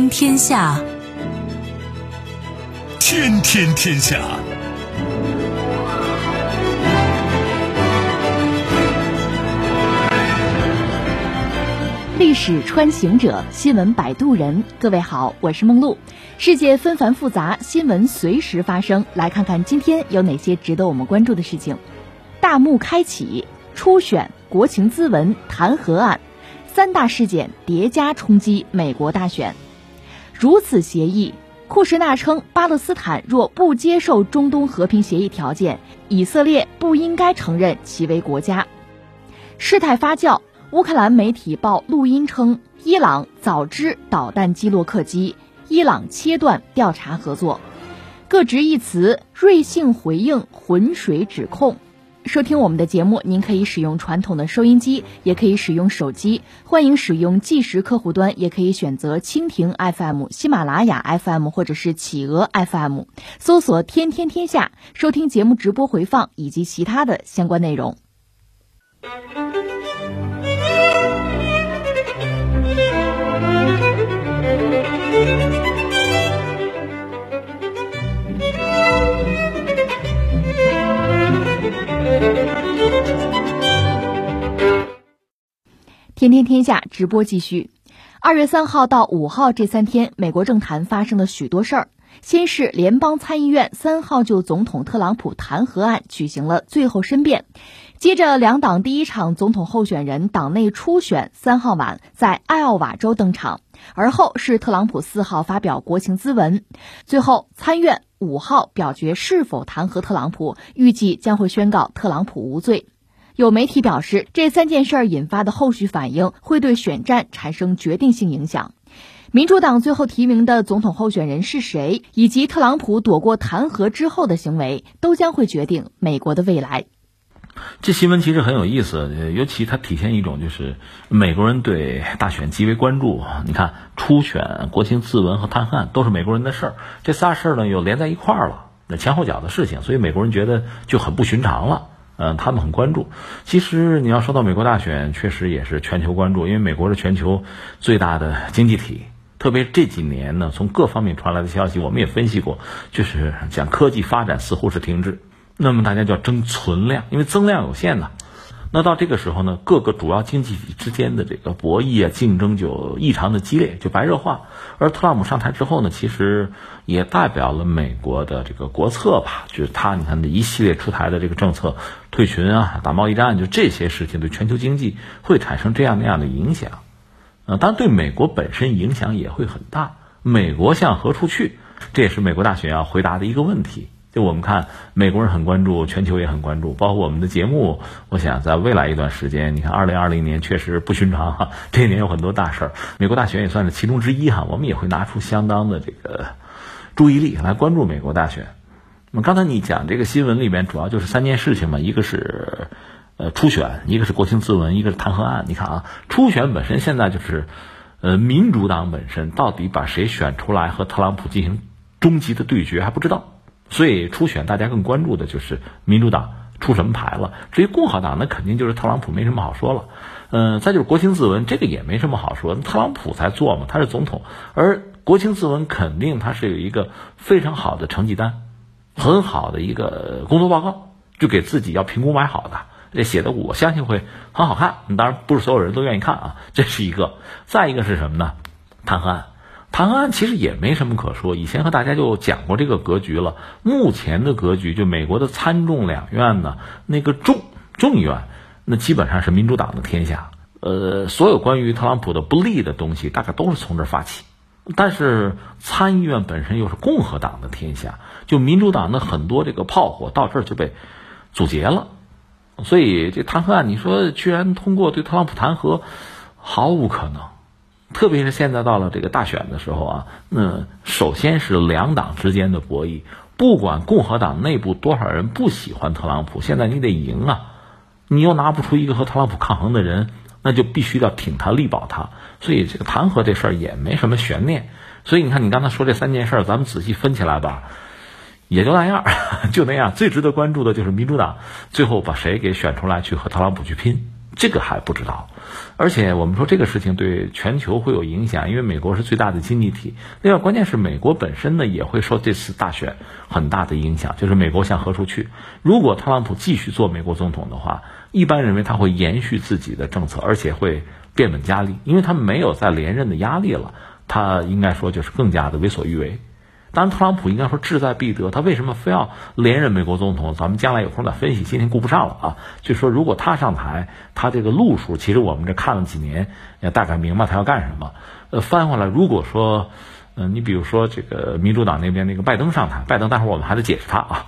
天天下，天天天下。历史穿行者，新闻摆渡人。各位好，我是梦露。世界纷繁复杂，新闻随时发生。来看看今天有哪些值得我们关注的事情。大幕开启，初选、国情咨文、弹劾案，三大事件叠加冲击美国大选。如此协议，库什纳称，巴勒斯坦若不接受中东和平协议条件，以色列不应该承认其为国家。事态发酵。乌克兰媒体报录音称，伊朗早知导弹击落客机，伊朗切断调查合作。各执一词，瑞幸回应浑水指控。收听我们的节目，您可以使用传统的收音机，也可以使用手机。欢迎使用计时客户端，也可以选择蜻蜓 FM、喜马拉雅 FM 或者是企鹅 FM，搜索“天天天下”，收听节目直播回放以及其他的相关内容。天天天下直播继续。二月三号到五号这三天，美国政坛发生了许多事儿。先是联邦参议院三号就总统特朗普弹劾案举行了最后申辩，接着两党第一场总统候选人党内初选三号晚在艾奥瓦州登场，而后是特朗普四号发表国情咨文，最后参院五号表决是否弹劾特朗普，预计将会宣告特朗普无罪。有媒体表示，这三件事儿引发的后续反应会对选战产生决定性影响。民主党最后提名的总统候选人是谁，以及特朗普躲过弹劾之后的行为，都将会决定美国的未来。这新闻其实很有意思，尤其它体现一种就是美国人对大选极为关注。你看，初选、国情咨文和弹劾案都是美国人的事儿，这仨事儿呢又连在一块儿了，那前后脚的事情，所以美国人觉得就很不寻常了。嗯，他们很关注。其实你要说到美国大选，确实也是全球关注，因为美国是全球最大的经济体。特别这几年呢，从各方面传来的消息，我们也分析过，就是讲科技发展似乎是停滞，那么大家就要争存量，因为增量有限呢。那到这个时候呢，各个主要经济体之间的这个博弈啊、竞争就异常的激烈，就白热化。而特朗普上台之后呢，其实也代表了美国的这个国策吧，就是他你看的一系列出台的这个政策，退群啊、打贸易战，就这些事情对全球经济会产生这样那样的影响。呃，当对美国本身影响也会很大。美国向何处去？这也是美国大选要回答的一个问题。就我们看，美国人很关注，全球也很关注，包括我们的节目。我想在未来一段时间，你看，二零二零年确实不寻常哈，这一年有很多大事儿，美国大选也算是其中之一哈。我们也会拿出相当的这个注意力来关注美国大选。那么刚才你讲这个新闻里面主要就是三件事情嘛，一个是呃初选，一个是国情咨文，一个是弹劾案。你看啊，初选本身现在就是呃民主党本身到底把谁选出来和特朗普进行终极的对决还不知道。所以初选大家更关注的就是民主党出什么牌了。至于共和党，那肯定就是特朗普没什么好说了。嗯，再就是国情咨文，这个也没什么好说，特朗普才做嘛，他是总统。而国情咨文肯定他是有一个非常好的成绩单，很好的一个工作报告，就给自己要评估买好的，这写的我相信会很好看。当然不是所有人都愿意看啊，这是一个。再一个是什么呢？弹劾案。弹劾案其实也没什么可说，以前和大家就讲过这个格局了。目前的格局，就美国的参众两院呢，那个众众议院，那基本上是民主党的天下。呃，所有关于特朗普的不利的东西，大概都是从这儿发起。但是参议院本身又是共和党的天下，就民主党的很多这个炮火到这儿就被阻截了。所以这弹劾案，你说居然通过对特朗普弹劾，毫无可能。特别是现在到了这个大选的时候啊，那首先是两党之间的博弈，不管共和党内部多少人不喜欢特朗普，现在你得赢啊！你又拿不出一个和特朗普抗衡的人，那就必须要挺他、力保他。所以这个弹劾这事儿也没什么悬念。所以你看，你刚才说这三件事儿，咱们仔细分起来吧，也就那样，就那样。最值得关注的就是民主党最后把谁给选出来去和特朗普去拼，这个还不知道。而且我们说这个事情对全球会有影响，因为美国是最大的经济体。另外，关键是美国本身呢也会受这次大选很大的影响，就是美国向何处去。如果特朗普继续做美国总统的话，一般认为他会延续自己的政策，而且会变本加厉，因为他没有再连任的压力了，他应该说就是更加的为所欲为。当然，特朗普应该说志在必得。他为什么非要连任美国总统？咱们将来有空再分析，今天顾不上了啊。就说如果他上台，他这个路数，其实我们这看了几年，也大概明白他要干什么。呃，翻回来，如果说，嗯，你比如说这个民主党那边那个拜登上台，拜登待会儿我们还得解释他啊。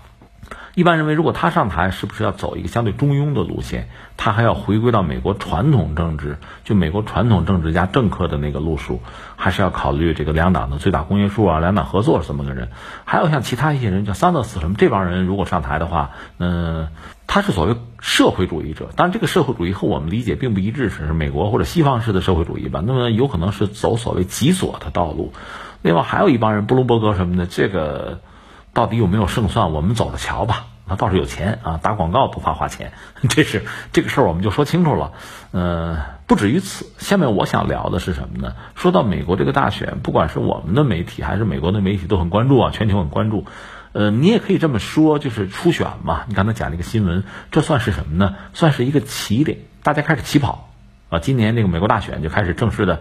一般认为，如果他上台，是不是要走一个相对中庸的路线？他还要回归到美国传统政治，就美国传统政治家政客的那个路数，还是要考虑这个两党的最大公约数啊，两党合作是这么个人。还有像其他一些人，叫桑德斯什么这帮人，如果上台的话，嗯，他是所谓社会主义者。当然，这个社会主义和我们理解并不一致，是美国或者西方式的社会主义吧？那么有可能是走所谓极左的道路。另外还有一帮人，布隆伯格什么的，这个。到底有没有胜算？我们走着瞧吧。他倒是有钱啊，打广告不怕花钱，这是这个事儿我们就说清楚了。呃，不止于此。下面我想聊的是什么呢？说到美国这个大选，不管是我们的媒体还是美国的媒体都很关注啊，全球很关注。呃，你也可以这么说，就是初选嘛。你刚才讲了一个新闻，这算是什么呢？算是一个起点，大家开始起跑啊。今年这个美国大选就开始正式的。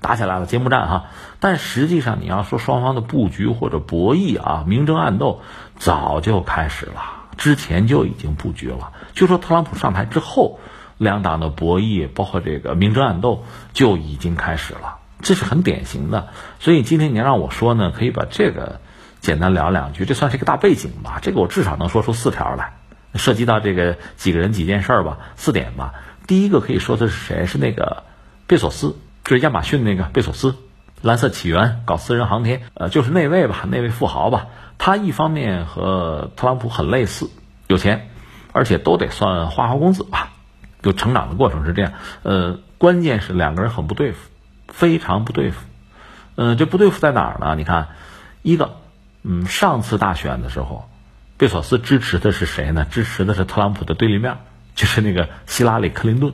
打起来了，揭幕战哈，但实际上你要说双方的布局或者博弈啊，明争暗斗早就开始了，之前就已经布局了。就说特朗普上台之后，两党的博弈，包括这个明争暗斗就已经开始了，这是很典型的。所以今天你让我说呢，可以把这个简单聊两句，这算是一个大背景吧。这个我至少能说出四条来，涉及到这个几个人几件事儿吧，四点吧。第一个可以说的是谁？是那个贝索斯。就是亚马逊那个贝索斯，蓝色起源搞私人航天，呃，就是那位吧，那位富豪吧。他一方面和特朗普很类似，有钱，而且都得算花花公子吧。就成长的过程是这样，呃，关键是两个人很不对付，非常不对付。嗯，这不对付在哪儿呢？你看，一个，嗯，上次大选的时候，贝索斯支持的是谁呢？支持的是特朗普的对立面，就是那个希拉里·克林顿。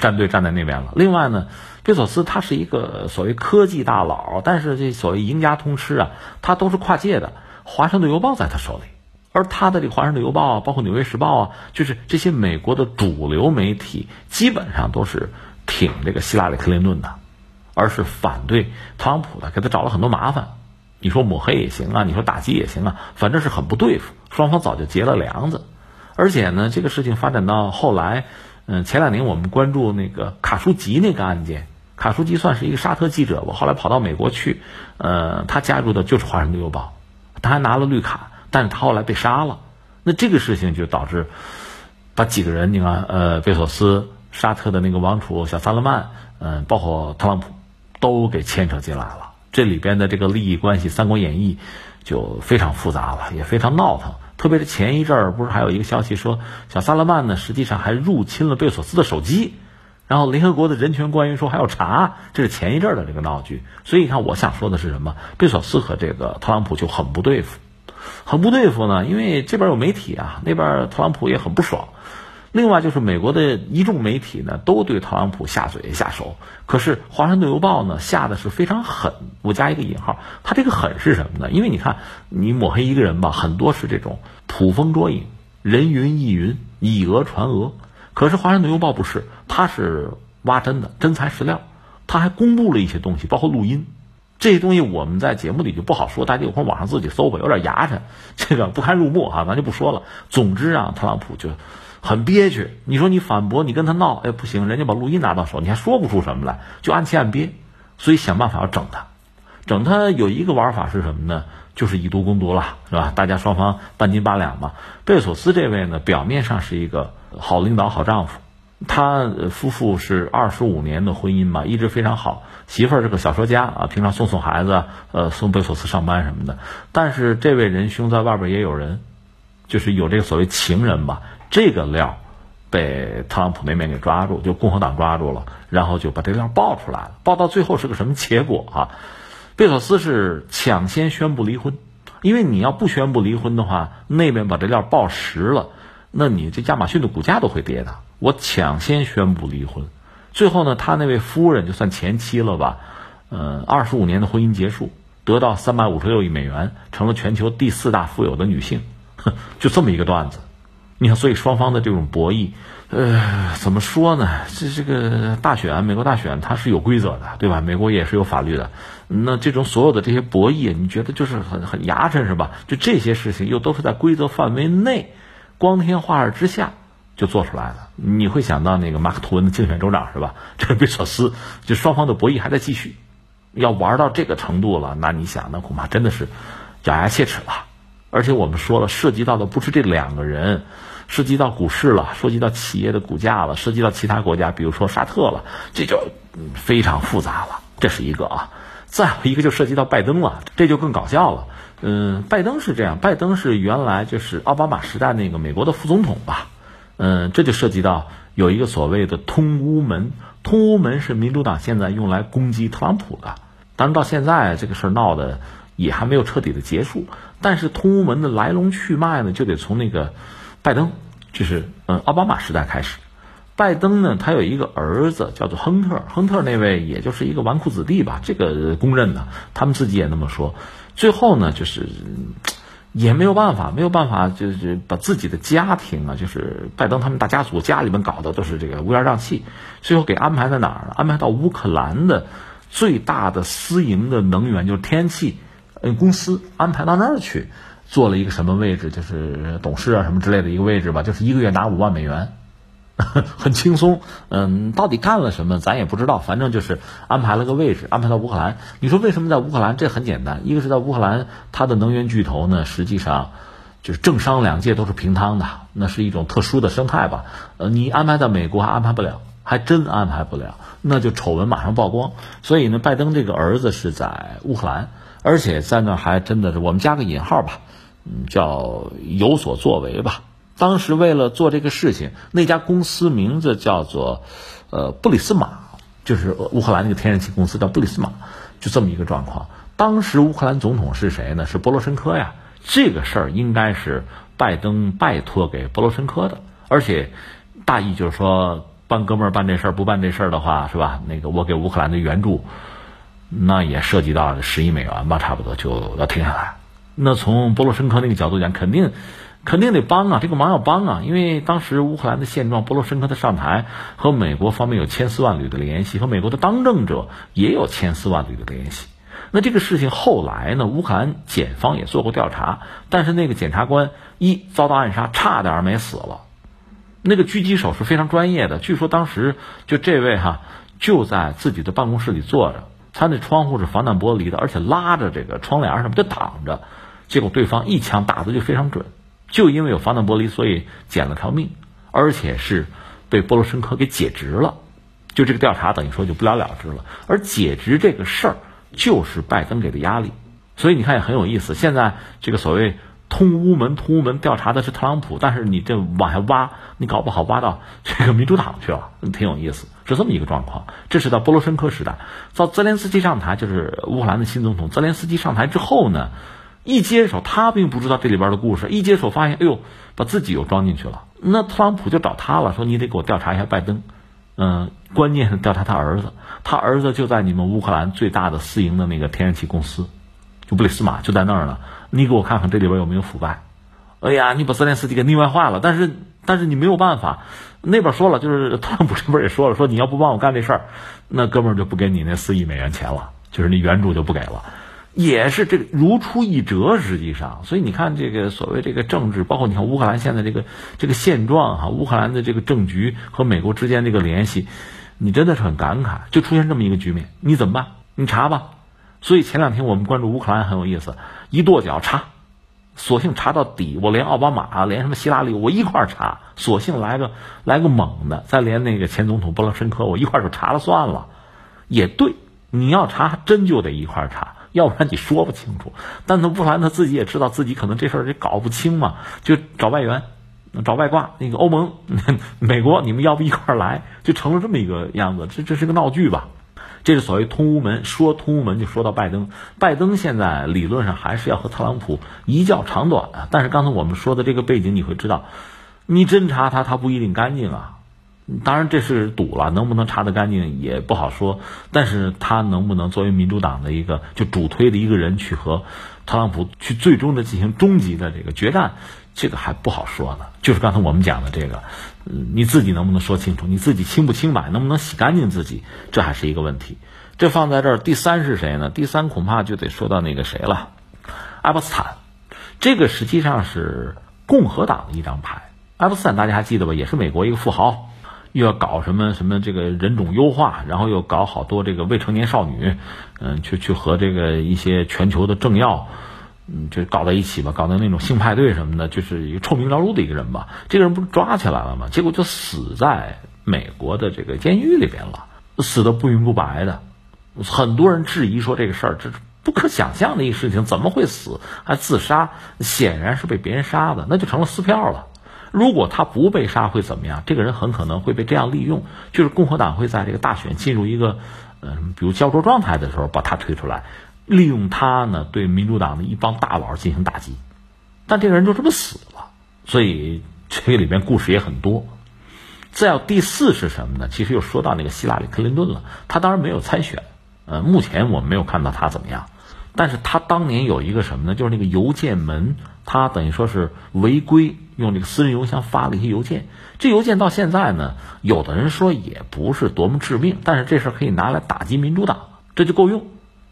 站队站在那边了。另外呢，贝索斯他是一个所谓科技大佬，但是这所谓赢家通吃啊，他都是跨界的。华盛顿邮报在他手里，而他的这个华盛顿邮报啊，包括纽约时报啊，就是这些美国的主流媒体，基本上都是挺这个希拉里·克林顿的，而是反对特朗普的，给他找了很多麻烦。你说抹黑也行啊，你说打击也行啊，反正是很不对付。双方早就结了梁子，而且呢，这个事情发展到后来。嗯，前两年我们关注那个卡舒吉那个案件，卡舒吉算是一个沙特记者我，后来跑到美国去，呃，他加入的就是《华盛顿邮报》，他还拿了绿卡，但是他后来被杀了。那这个事情就导致把几个人，你看，呃，贝索斯、沙特的那个王储小萨勒曼，嗯，包括特朗普，都给牵扯进来了。这里边的这个利益关系，《三国演义》就非常复杂了，也非常闹腾。特别是前一阵儿，不是还有一个消息说，小萨勒曼呢，实际上还入侵了贝索斯的手机，然后联合国的人权官员说还要查，这是前一阵的这个闹剧。所以你看，我想说的是什么？贝索斯和这个特朗普就很不对付，很不对付呢，因为这边有媒体啊，那边特朗普也很不爽。另外就是美国的一众媒体呢，都对特朗普下嘴下手。可是《华盛顿邮报》呢，下的是非常狠。我加一个引号，他这个狠是什么呢？因为你看，你抹黑一个人吧，很多是这种捕风捉影、人云亦云、以讹传讹。可是《华盛顿邮报》不是，他是挖真的，真材实料。他还公布了一些东西，包括录音。这些东西我们在节目里就不好说，大家有空网上自己搜吧，有点牙碜，这个不堪入目哈，咱就不说了。总之啊，特朗普就。很憋屈，你说你反驳，你跟他闹，哎，不行，人家把录音拿到手，你还说不出什么来，就按气按憋，所以想办法要整他，整他有一个玩法是什么呢？就是以毒攻毒了，是吧？大家双方半斤八两嘛。贝索斯这位呢，表面上是一个好领导、好丈夫，他夫妇是二十五年的婚姻嘛，一直非常好，媳妇儿是个小说家啊，平常送送孩子，呃，送贝索斯上班什么的。但是这位仁兄在外边也有人，就是有这个所谓情人吧。这个料被特朗普那边给抓住，就共和党抓住了，然后就把这料爆出来了。爆到最后是个什么结果啊？贝索斯是抢先宣布离婚，因为你要不宣布离婚的话，那边把这料爆实了，那你这亚马逊的股价都会跌的。我抢先宣布离婚，最后呢，他那位夫人就算前妻了吧，呃，二十五年的婚姻结束，得到三百五十六亿美元，成了全球第四大富有的女性，哼就这么一个段子。你看，所以双方的这种博弈，呃，怎么说呢？这这个大选，美国大选它是有规则的，对吧？美国也是有法律的。那这种所有的这些博弈，你觉得就是很很牙碜是吧？就这些事情又都是在规则范围内，光天化日之下就做出来了。你会想到那个马克吐温的竞选州长是吧？这个贝索斯，就双方的博弈还在继续，要玩到这个程度了，那你想，那恐怕真的是咬牙切齿了。而且我们说了，涉及到的不是这两个人，涉及到股市了，涉及到企业的股价了，涉及到其他国家，比如说沙特了，这就非常复杂了。这是一个啊，再有一个就涉及到拜登了，这就更搞笑了。嗯，拜登是这样，拜登是原来就是奥巴马时代那个美国的副总统吧？嗯，这就涉及到有一个所谓的通乌门，通乌门是民主党现在用来攻击特朗普的，当然到现在这个事儿闹的。也还没有彻底的结束，但是通乌门的来龙去脉呢，就得从那个拜登，就是嗯奥巴马时代开始。拜登呢，他有一个儿子叫做亨特，亨特那位也就是一个纨绔子弟吧，这个公认的，他们自己也那么说。最后呢，就是也没有办法，没有办法，就是把自己的家庭啊，就是拜登他们大家族家里面搞的都是这个乌烟瘴气，最后给安排在哪儿？安排到乌克兰的最大的私营的能源，就是天然气。公司安排到那儿去，做了一个什么位置，就是董事啊什么之类的一个位置吧，就是一个月拿五万美元，很轻松。嗯，到底干了什么咱也不知道，反正就是安排了个位置，安排到乌克兰。你说为什么在乌克兰？这很简单，一个是在乌克兰，它的能源巨头呢，实际上就是政商两界都是平摊的，那是一种特殊的生态吧。呃，你安排在美国还安排不了，还真安排不了，那就丑闻马上曝光。所以呢，拜登这个儿子是在乌克兰。而且在那还真的是，我们加个引号吧，嗯，叫有所作为吧。当时为了做这个事情，那家公司名字叫做，呃，布里斯马，就是乌克兰那个天然气公司叫布里斯马，就这么一个状况。当时乌克兰总统是谁呢？是波罗申科呀。这个事儿应该是拜登拜托给波罗申科的，而且大意就是说，帮哥们儿办这事儿，不办这事儿的话，是吧？那个我给乌克兰的援助。那也涉及到十亿美元吧，差不多就要停下来。那从波罗申科那个角度讲，肯定肯定得帮啊，这个忙要帮啊，因为当时乌克兰的现状，波罗申科的上台和美国方面有千丝万缕的联系，和美国的当政者也有千丝万缕的联系。那这个事情后来呢，乌克兰检方也做过调查，但是那个检察官一遭到暗杀，差点没死了。那个狙击手是非常专业的，据说当时就这位哈就在自己的办公室里坐着。他那窗户是防弹玻璃的，而且拉着这个窗帘什么就挡着，结果对方一枪打的就非常准，就因为有防弹玻璃，所以捡了条命，而且是被波罗申科给解职了，就这个调查等于说就不了了之了。而解职这个事儿就是拜登给的压力，所以你看也很有意思。现在这个所谓。通乌门，通乌门调查的是特朗普，但是你这往下挖，你搞不好挖到这个民主党去了，挺有意思，是这么一个状况。这是到波罗申科时代，到泽连斯基上台，就是乌克兰的新总统。泽连斯基上台之后呢，一接手，他并不知道这里边的故事，一接手发现，哎呦，把自己又装进去了。那特朗普就找他了，说你得给我调查一下拜登，嗯，关键是调查他儿子，他儿子就在你们乌克兰最大的私营的那个天然气公司，就布里斯马就在那儿呢。你给我看看这里边有没有腐败？哎呀，你把泽连斯基给腻歪坏了。但是，但是你没有办法。那边说了，就是 特朗普这边也说了，说你要不帮我干这事儿，那哥们儿就不给你那四亿美元钱了，就是那援助就不给了。也是这个如出一辙，实际上。所以你看，这个所谓这个政治，包括你看乌克兰现在这个这个现状哈，乌克兰的这个政局和美国之间这个联系，你真的是很感慨，就出现这么一个局面，你怎么办？你查吧。所以前两天我们关注乌克兰很有意思。一跺脚查，索性查到底。我连奥巴马，连什么希拉里，我一块儿查。索性来个来个猛的，再连那个前总统波罗申科，我一块儿就查了算了。也对，你要查，真就得一块儿查，要不然你说不清楚。但他乌克兰他自己也知道自己可能这事儿也搞不清嘛，就找外援，找外挂。那个欧盟、美国，你们要不一块儿来，就成了这么一个样子。这这是个闹剧吧？这是所谓通乌门，说通乌门就说到拜登。拜登现在理论上还是要和特朗普一较长短啊。但是刚才我们说的这个背景，你会知道，你侦查他，他不一定干净啊。当然这是赌了，能不能查得干净也不好说。但是他能不能作为民主党的一个就主推的一个人去和特朗普去最终的进行终极的这个决战，这个还不好说呢。就是刚才我们讲的这个，嗯，你自己能不能说清楚？你自己清不清白？能不能洗干净自己？这还是一个问题。这放在这儿，第三是谁呢？第三恐怕就得说到那个谁了，爱泼斯坦。这个实际上是共和党的一张牌。爱泼斯坦大家还记得吧？也是美国一个富豪。又要搞什么什么这个人种优化，然后又搞好多这个未成年少女，嗯，去去和这个一些全球的政要，嗯，就搞在一起吧，搞的那种性派对什么的，就是一个臭名昭著的一个人吧。这个人不是抓起来了吗？结果就死在美国的这个监狱里边了，死的不明不白的。很多人质疑说这个事儿这是不可想象的一个事情，怎么会死？还自杀？显然是被别人杀的，那就成了撕票了。如果他不被杀会怎么样？这个人很可能会被这样利用，就是共和党会在这个大选进入一个，嗯，比如焦灼状态的时候，把他推出来，利用他呢对民主党的一帮大佬进行打击。但这个人就这么死了，所以这个里面故事也很多。再有第四是什么呢？其实又说到那个希拉里·克林顿了，他当然没有参选，呃，目前我们没有看到他怎么样。但是他当年有一个什么呢？就是那个邮件门，他等于说是违规用这个私人邮箱发了一些邮件。这邮件到现在呢，有的人说也不是多么致命，但是这事儿可以拿来打击民主党，这就够用。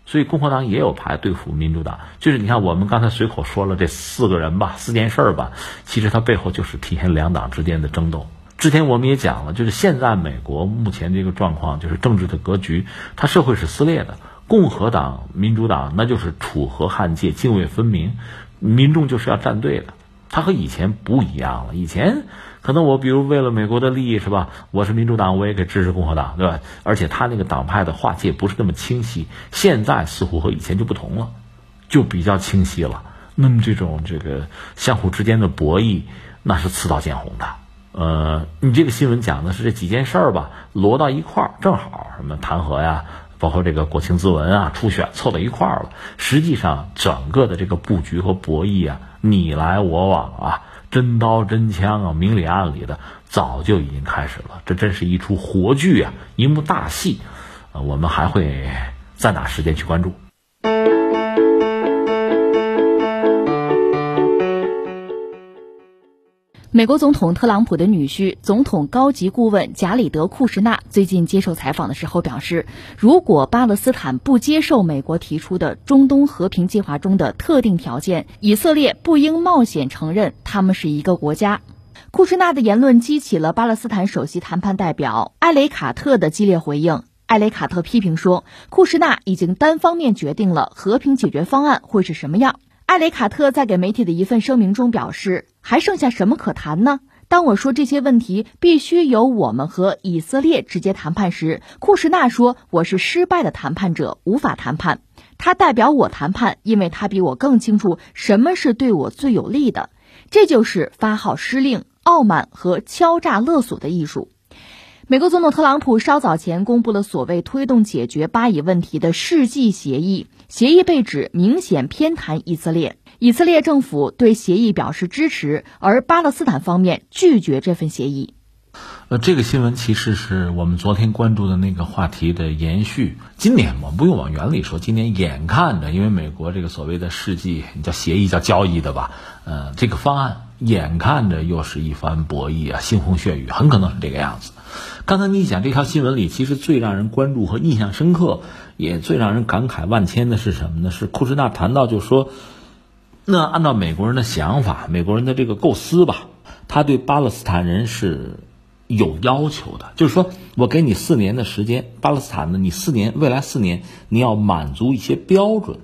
所以共和党也有牌对付民主党。就是你看，我们刚才随口说了这四个人吧，四件事儿吧，其实它背后就是体现两党之间的争斗。之前我们也讲了，就是现在美国目前这个状况，就是政治的格局，它社会是撕裂的。共和党、民主党那就是楚河汉界、泾渭分明，民众就是要站队的。他和以前不一样了。以前可能我比如为了美国的利益是吧？我是民主党，我也给支持共和党，对吧？而且他那个党派的划界不是那么清晰。现在似乎和以前就不同了，就比较清晰了。那么这种这个相互之间的博弈，那是刺刀见红的。呃，你这个新闻讲的是这几件事儿吧，摞到一块儿正好，什么弹劾呀？包括这个国情咨文啊，初选凑到一块儿了。实际上，整个的这个布局和博弈啊，你来我往啊，真刀真枪啊，明里暗里的，早就已经开始了。这真是一出活剧啊，一幕大戏。呃，我们还会再拿时间去关注。美国总统特朗普的女婿、总统高级顾问贾里德·库什纳最近接受采访的时候表示，如果巴勒斯坦不接受美国提出的中东和平计划中的特定条件，以色列不应冒险承认他们是一个国家。库什纳的言论激起了巴勒斯坦首席谈判代表埃雷卡特的激烈回应。埃雷卡特批评说，库什纳已经单方面决定了和平解决方案会是什么样。埃雷卡特在给媒体的一份声明中表示：“还剩下什么可谈呢？当我说这些问题必须由我们和以色列直接谈判时，库什纳说我是失败的谈判者，无法谈判。他代表我谈判，因为他比我更清楚什么是对我最有利的。这就是发号施令、傲慢和敲诈勒索的艺术。”美国总统特朗普稍早前公布了所谓推动解决巴以问题的世纪协议，协议被指明显偏袒以色列。以色列政府对协议表示支持，而巴勒斯坦方面拒绝这份协议。呃，这个新闻其实是我们昨天关注的那个话题的延续。今年我们不用往远里说，今年眼看着，因为美国这个所谓的世纪叫协议叫交易的吧，呃，这个方案眼看着又是一番博弈啊，腥风血雨，很可能是这个样子。刚才你讲这条新闻里，其实最让人关注和印象深刻，也最让人感慨万千的是什么呢？是库什纳谈到，就说，那按照美国人的想法，美国人的这个构思吧，他对巴勒斯坦人是有要求的，就是说我给你四年的时间，巴勒斯坦呢，你四年未来四年你要满足一些标准，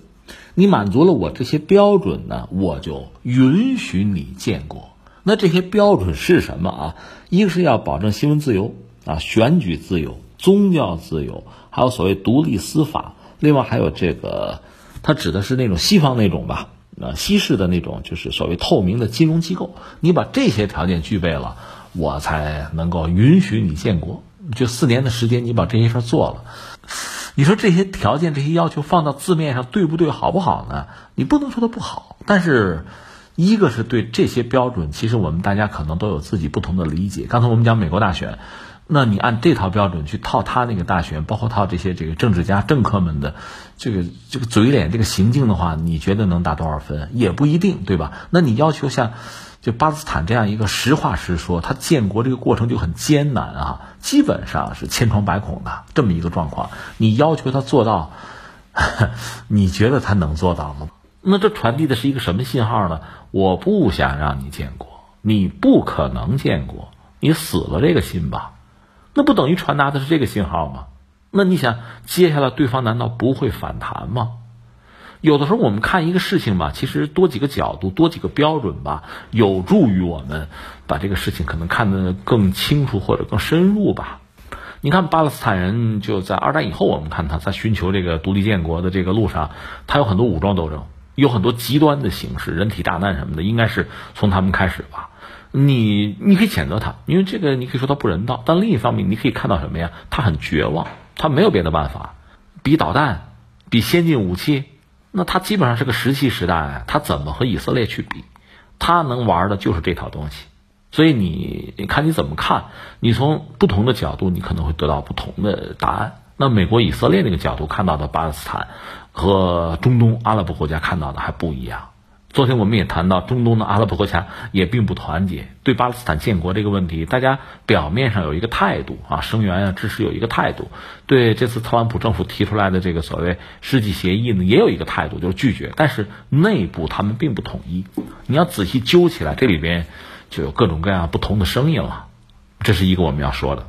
你满足了我这些标准呢，我就允许你建国。那这些标准是什么啊？一个是要保证新闻自由啊，选举自由、宗教自由，还有所谓独立司法。另外还有这个，它指的是那种西方那种吧，呃，西式的那种，就是所谓透明的金融机构。你把这些条件具备了，我才能够允许你建国。就四年的时间，你把这些事儿做了，你说这些条件、这些要求放到字面上对不对、好不好呢？你不能说它不好，但是。一个是对这些标准，其实我们大家可能都有自己不同的理解。刚才我们讲美国大选，那你按这套标准去套他那个大选，包括套这些这个政治家、政客们的这个这个嘴脸、这个行径的话，你觉得能打多少分？也不一定，对吧？那你要求像就巴基斯坦这样一个实话实说，他建国这个过程就很艰难啊，基本上是千疮百孔的这么一个状况，你要求他做到，你觉得他能做到吗？那这传递的是一个什么信号呢？我不想让你建国，你不可能建国，你死了这个心吧。那不等于传达的是这个信号吗？那你想，接下来对方难道不会反弹吗？有的时候我们看一个事情吧，其实多几个角度、多几个标准吧，有助于我们把这个事情可能看得更清楚或者更深入吧。你看巴勒斯坦人就在二战以后，我们看他在寻求这个独立建国的这个路上，他有很多武装斗争，有很多极端的形式，人体炸弹什么的，应该是从他们开始吧。你你可以谴责他，因为这个你可以说他不人道，但另一方面你可以看到什么呀？他很绝望，他没有别的办法，比导弹，比先进武器，那他基本上是个石器时代，他怎么和以色列去比？他能玩的就是这套东西，所以你你看你怎么看？你从不同的角度，你可能会得到不同的答案。那美国以色列那个角度看到的巴勒斯坦，和中东阿拉伯国家看到的还不一样。昨天我们也谈到，中东的阿拉伯国家也并不团结，对巴勒斯坦建国这个问题，大家表面上有一个态度啊，声援啊，支持有一个态度；对这次特朗普政府提出来的这个所谓世纪协议呢，也有一个态度，就是拒绝。但是内部他们并不统一，你要仔细揪起来，这里边就有各种各样不同的声音了。这是一个我们要说的。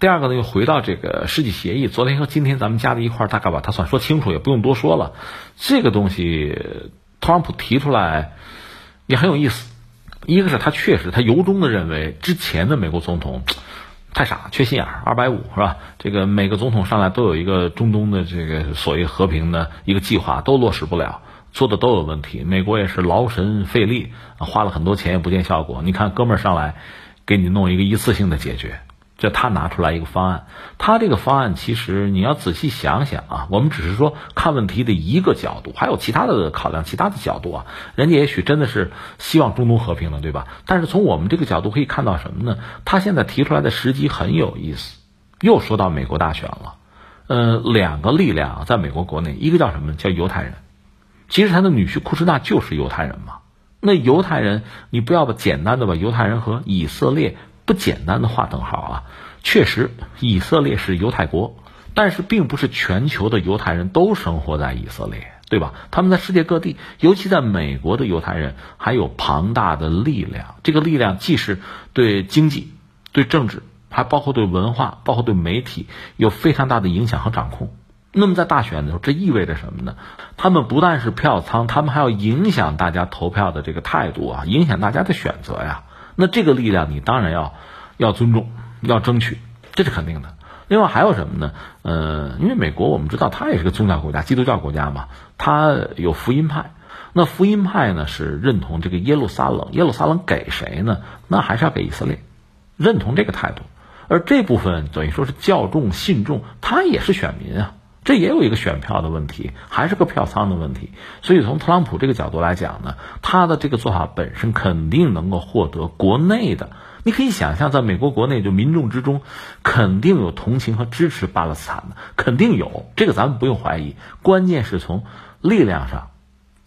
第二个呢，又回到这个世纪协议，昨天和今天咱们加在一块儿，大概把它算说清楚，也不用多说了。这个东西。特朗普提出来也很有意思，一个是他确实他由衷的认为之前的美国总统 太傻缺心眼儿，二百五是吧？这个每个总统上来都有一个中东的这个所谓和平的一个计划，都落实不了，做的都有问题。美国也是劳神费力，花了很多钱也不见效果。你看哥们儿上来给你弄一个一次性的解决。这他拿出来一个方案，他这个方案其实你要仔细想想啊，我们只是说看问题的一个角度，还有其他的考量，其他的角度啊，人家也许真的是希望中东和平了，对吧？但是从我们这个角度可以看到什么呢？他现在提出来的时机很有意思，又说到美国大选了，呃，两个力量在美国国内，一个叫什么？叫犹太人，其实他的女婿库什纳就是犹太人嘛。那犹太人，你不要把简单的把犹太人和以色列。不简单的划等号啊！确实，以色列是犹太国，但是并不是全球的犹太人都生活在以色列，对吧？他们在世界各地，尤其在美国的犹太人还有庞大的力量。这个力量既是对经济、对政治，还包括对文化、包括对媒体有非常大的影响和掌控。那么在大选的时候，这意味着什么呢？他们不但是票仓，他们还要影响大家投票的这个态度啊，影响大家的选择呀。那这个力量你当然要要尊重，要争取，这是肯定的。另外还有什么呢？呃，因为美国我们知道它也是个宗教国家，基督教国家嘛，它有福音派。那福音派呢是认同这个耶路撒冷，耶路撒冷给谁呢？那还是要给以色列，认同这个态度。而这部分等于说是教众信众，他也是选民啊。这也有一个选票的问题，还是个票仓的问题。所以从特朗普这个角度来讲呢，他的这个做法本身肯定能够获得国内的。你可以想象，在美国国内就民众之中，肯定有同情和支持巴勒斯坦的，肯定有。这个咱们不用怀疑。关键是从力量上、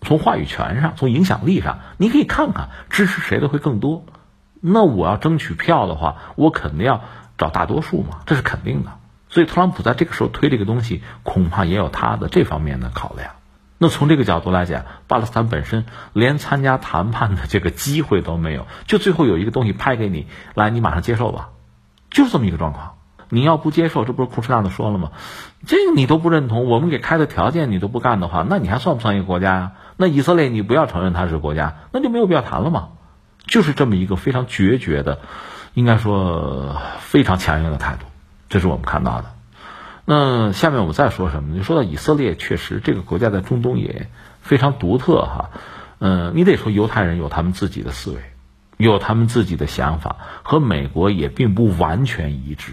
从话语权上、从影响力上，你可以看看支持谁的会更多。那我要争取票的话，我肯定要找大多数嘛，这是肯定的。所以，特朗普在这个时候推这个东西，恐怕也有他的这方面的考量。那从这个角度来讲，巴勒斯坦本身连参加谈判的这个机会都没有，就最后有一个东西拍给你，来，你马上接受吧，就是这么一个状况。你要不接受，这不是库什纳的说了吗？这个你都不认同，我们给开的条件你都不干的话，那你还算不算一个国家呀？那以色列你不要承认它是国家，那就没有必要谈了嘛。就是这么一个非常决绝的，应该说非常强硬的态度。这是我们看到的。那下面我们再说什么呢？就说到以色列，确实这个国家在中东也非常独特哈。嗯，你得说犹太人有他们自己的思维，有他们自己的想法，和美国也并不完全一致。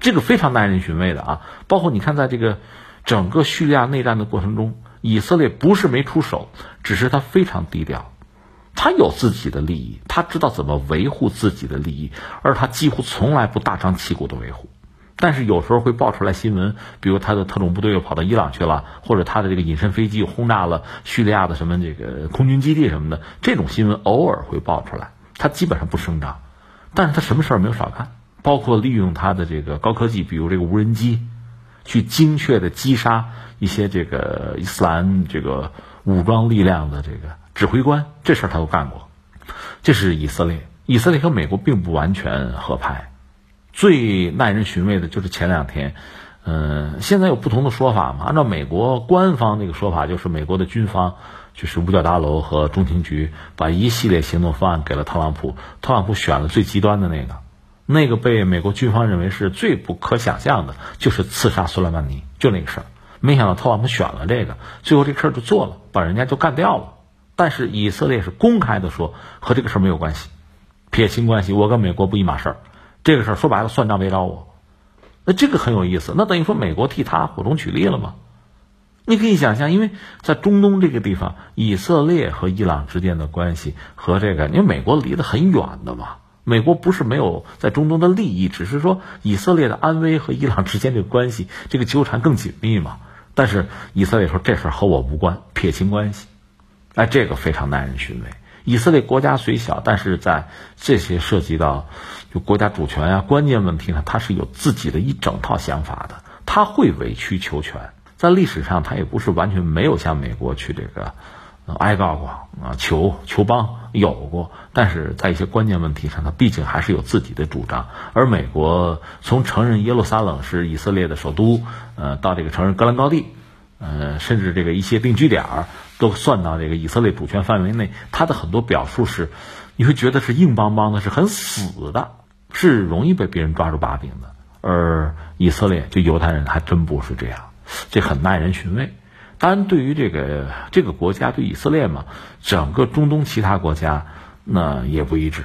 这个非常耐人寻味的啊。包括你看，在这个整个叙利亚内战的过程中，以色列不是没出手，只是他非常低调。他有自己的利益，他知道怎么维护自己的利益，而他几乎从来不大张旗鼓的维护。但是有时候会爆出来新闻，比如他的特种部队又跑到伊朗去了，或者他的这个隐身飞机轰炸了叙利亚的什么这个空军基地什么的，这种新闻偶尔会爆出来。他基本上不声张，但是他什么事儿没有少干，包括利用他的这个高科技，比如这个无人机，去精确的击杀一些这个伊斯兰这个武装力量的这个指挥官，这事儿他都干过。这是以色列，以色列和美国并不完全合拍。最耐人寻味的就是前两天，嗯，现在有不同的说法嘛。按照美国官方那个说法，就是美国的军方，就是五角大楼和中情局，把一系列行动方案给了特朗普，特朗普选了最极端的那个，那个被美国军方认为是最不可想象的，就是刺杀苏莱曼尼，就那个事儿。没想到特朗普选了这个，最后这事儿就做了，把人家就干掉了。但是以色列是公开的说，和这个事儿没有关系，撇清关系，我跟美国不一码事儿。这个事儿说白了，算账别找我。那这个很有意思，那等于说美国替他火中取栗了吗？你可以想象，因为在中东这个地方，以色列和伊朗之间的关系和这个，因为美国离得很远的嘛。美国不是没有在中东的利益，只是说以色列的安危和伊朗之间这个关系，这个纠缠更紧密嘛。但是以色列说这事儿和我无关，撇清关系。哎，这个非常耐人寻味。以色列国家虽小，但是在这些涉及到就国家主权呀关键问题呢，他是有自己的一整套想法的。他会委曲求全，在历史上他也不是完全没有向美国去这个哀告过啊，求求帮有过，但是在一些关键问题上，他毕竟还是有自己的主张。而美国从承认耶路撒冷是以色列的首都，呃，到这个承认戈兰高地。呃，甚至这个一些定居点儿都算到这个以色列主权范围内，他的很多表述是，你会觉得是硬邦邦的，是很死的，是容易被别人抓住把柄的。而以色列就犹太人还真不是这样，这很耐人寻味。当然，对于这个这个国家对以色列嘛，整个中东其他国家那也不一致，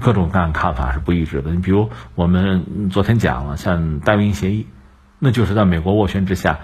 各种各样看法是不一致的。你比如我们昨天讲了，像戴维营协议，那就是在美国斡旋之下。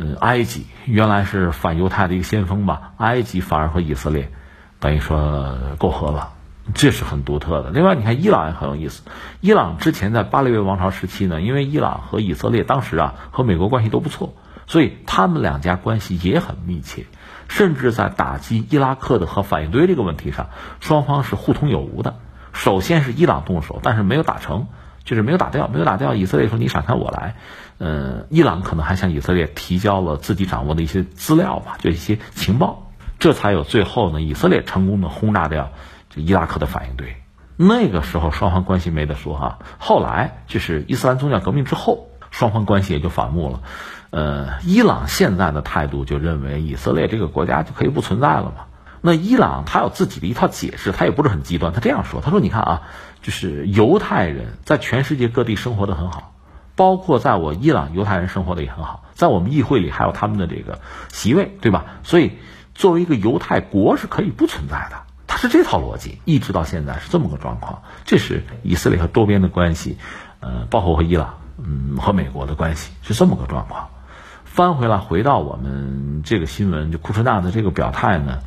嗯，埃及原来是反犹太的一个先锋吧，埃及反而和以色列等于说媾和了，这是很独特的。另外，你看伊朗也很有意思，伊朗之前在巴列维王朝时期呢，因为伊朗和以色列当时啊和美国关系都不错，所以他们两家关系也很密切，甚至在打击伊拉克的核反应堆这个问题上，双方是互通有无的。首先是伊朗动手，但是没有打成。就是没有打掉，没有打掉。以色列说：“你闪开，我来。”嗯，伊朗可能还向以色列提交了自己掌握的一些资料吧，就一些情报，这才有最后呢，以色列成功的轰炸掉这伊拉克的反应堆。那个时候双方关系没得说哈。后来就是伊斯兰宗教革命之后，双方关系也就反目了。呃，伊朗现在的态度就认为以色列这个国家就可以不存在了嘛。那伊朗他有自己的一套解释，他也不是很极端。他这样说：“他说，你看啊，就是犹太人在全世界各地生活的很好，包括在我伊朗，犹太人生活的也很好，在我们议会里还有他们的这个席位，对吧？所以作为一个犹太国是可以不存在的。他是这套逻辑，一直到现在是这么个状况。这是以色列和周边的关系，呃，包括和伊朗，嗯，和美国的关系是这么个状况。翻回来，回到我们这个新闻，就库什纳的这个表态呢。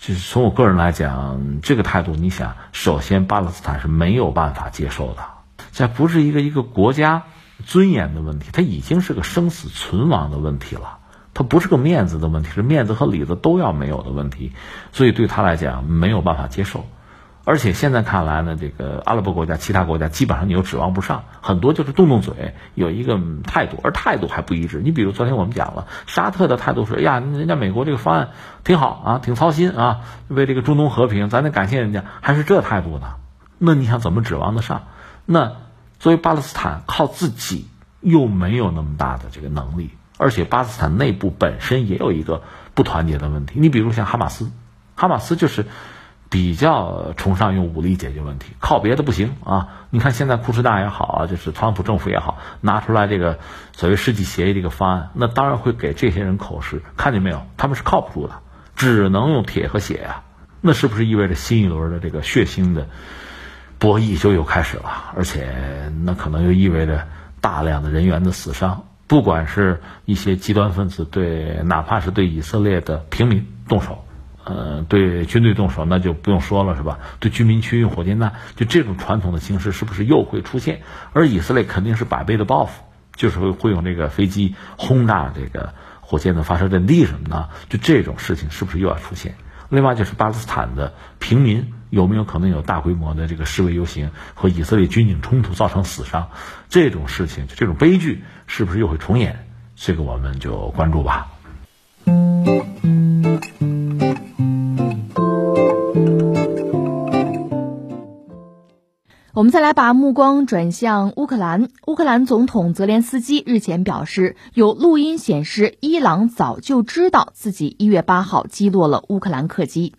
就是从我个人来讲，这个态度，你想，首先巴勒斯坦是没有办法接受的，这不是一个一个国家尊严的问题，它已经是个生死存亡的问题了，它不是个面子的问题，是面子和里子都要没有的问题，所以对他来讲没有办法接受。而且现在看来呢，这个阿拉伯国家、其他国家基本上你又指望不上，很多就是动动嘴，有一个态度，而态度还不一致。你比如昨天我们讲了，沙特的态度是：哎呀，人家美国这个方案挺好啊，挺操心啊，为这个中东和平，咱得感谢人家，还是这态度呢？那你想怎么指望得上？那作为巴勒斯坦，靠自己又没有那么大的这个能力，而且巴勒斯坦内部本身也有一个不团结的问题。你比如像哈马斯，哈马斯就是。比较崇尚用武力解决问题，靠别的不行啊！你看现在库什纳也好啊，就是特朗普政府也好，拿出来这个所谓世纪协议这个方案，那当然会给这些人口实。看见没有？他们是靠不住的，只能用铁和血呀。那是不是意味着新一轮的这个血腥的博弈就又开始了？而且那可能又意味着大量的人员的死伤，不管是一些极端分子对，哪怕是对以色列的平民动手。呃，对军队动手那就不用说了，是吧？对居民区用火箭弹，就这种传统的形式是不是又会出现？而以色列肯定是百倍的报复，就是会会用这个飞机轰炸这个火箭的发射阵地什么的，就这种事情是不是又要出现？另外就是巴勒斯坦的平民有没有可能有大规模的这个示威游行和以色列军警冲突造成死伤？这种事情，这种悲剧是不是又会重演？这个我们就关注吧。我们再来把目光转向乌克兰。乌克兰总统泽连斯基日前表示，有录音显示，伊朗早就知道自己一月八号击落了乌克兰客机。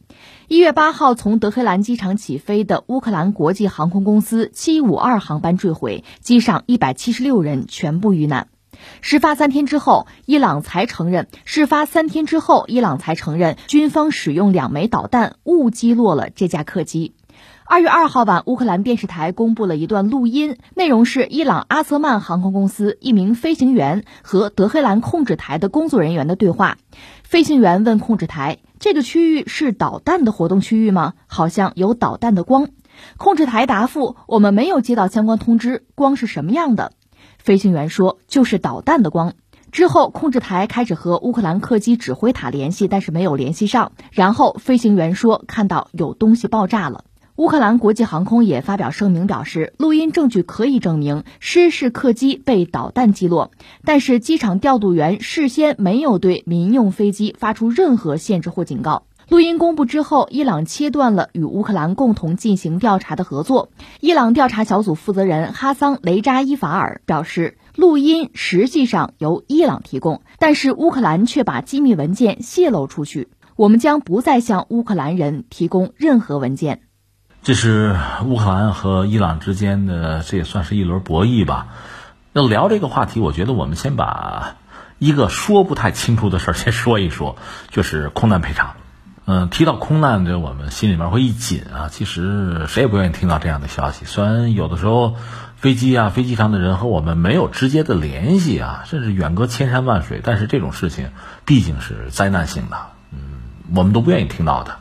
一月八号从德黑兰机场起飞的乌克兰国际航空公司七五二航班坠毁，机上一百七十六人全部遇难。事发三天之后，伊朗才承认，事发三天之后，伊朗才承认军方使用两枚导弹误击落了这架客机。二月二号晚，乌克兰电视台公布了一段录音，内容是伊朗阿瑟曼航空公司一名飞行员和德黑兰控制台的工作人员的对话。飞行员问控制台：“这个区域是导弹的活动区域吗？好像有导弹的光。”控制台答复：“我们没有接到相关通知，光是什么样的？”飞行员说：“就是导弹的光。”之后，控制台开始和乌克兰客机指挥塔联系，但是没有联系上。然后，飞行员说：“看到有东西爆炸了。”乌克兰国际航空也发表声明表示，录音证据可以证明失事客机被导弹击落，但是机场调度员事先没有对民用飞机发出任何限制或警告。录音公布之后，伊朗切断了与乌克兰共同进行调查的合作。伊朗调查小组负责人哈桑雷扎伊法尔表示，录音实际上由伊朗提供，但是乌克兰却把机密文件泄露出去。我们将不再向乌克兰人提供任何文件。这是乌克兰和伊朗之间的，这也算是一轮博弈吧。要聊这个话题，我觉得我们先把一个说不太清楚的事儿先说一说，就是空难赔偿。嗯，提到空难，这我们心里面会一紧啊。其实谁也不愿意听到这样的消息。虽然有的时候飞机啊、飞机上的人和我们没有直接的联系啊，甚至远隔千山万水，但是这种事情毕竟是灾难性的，嗯，我们都不愿意听到的。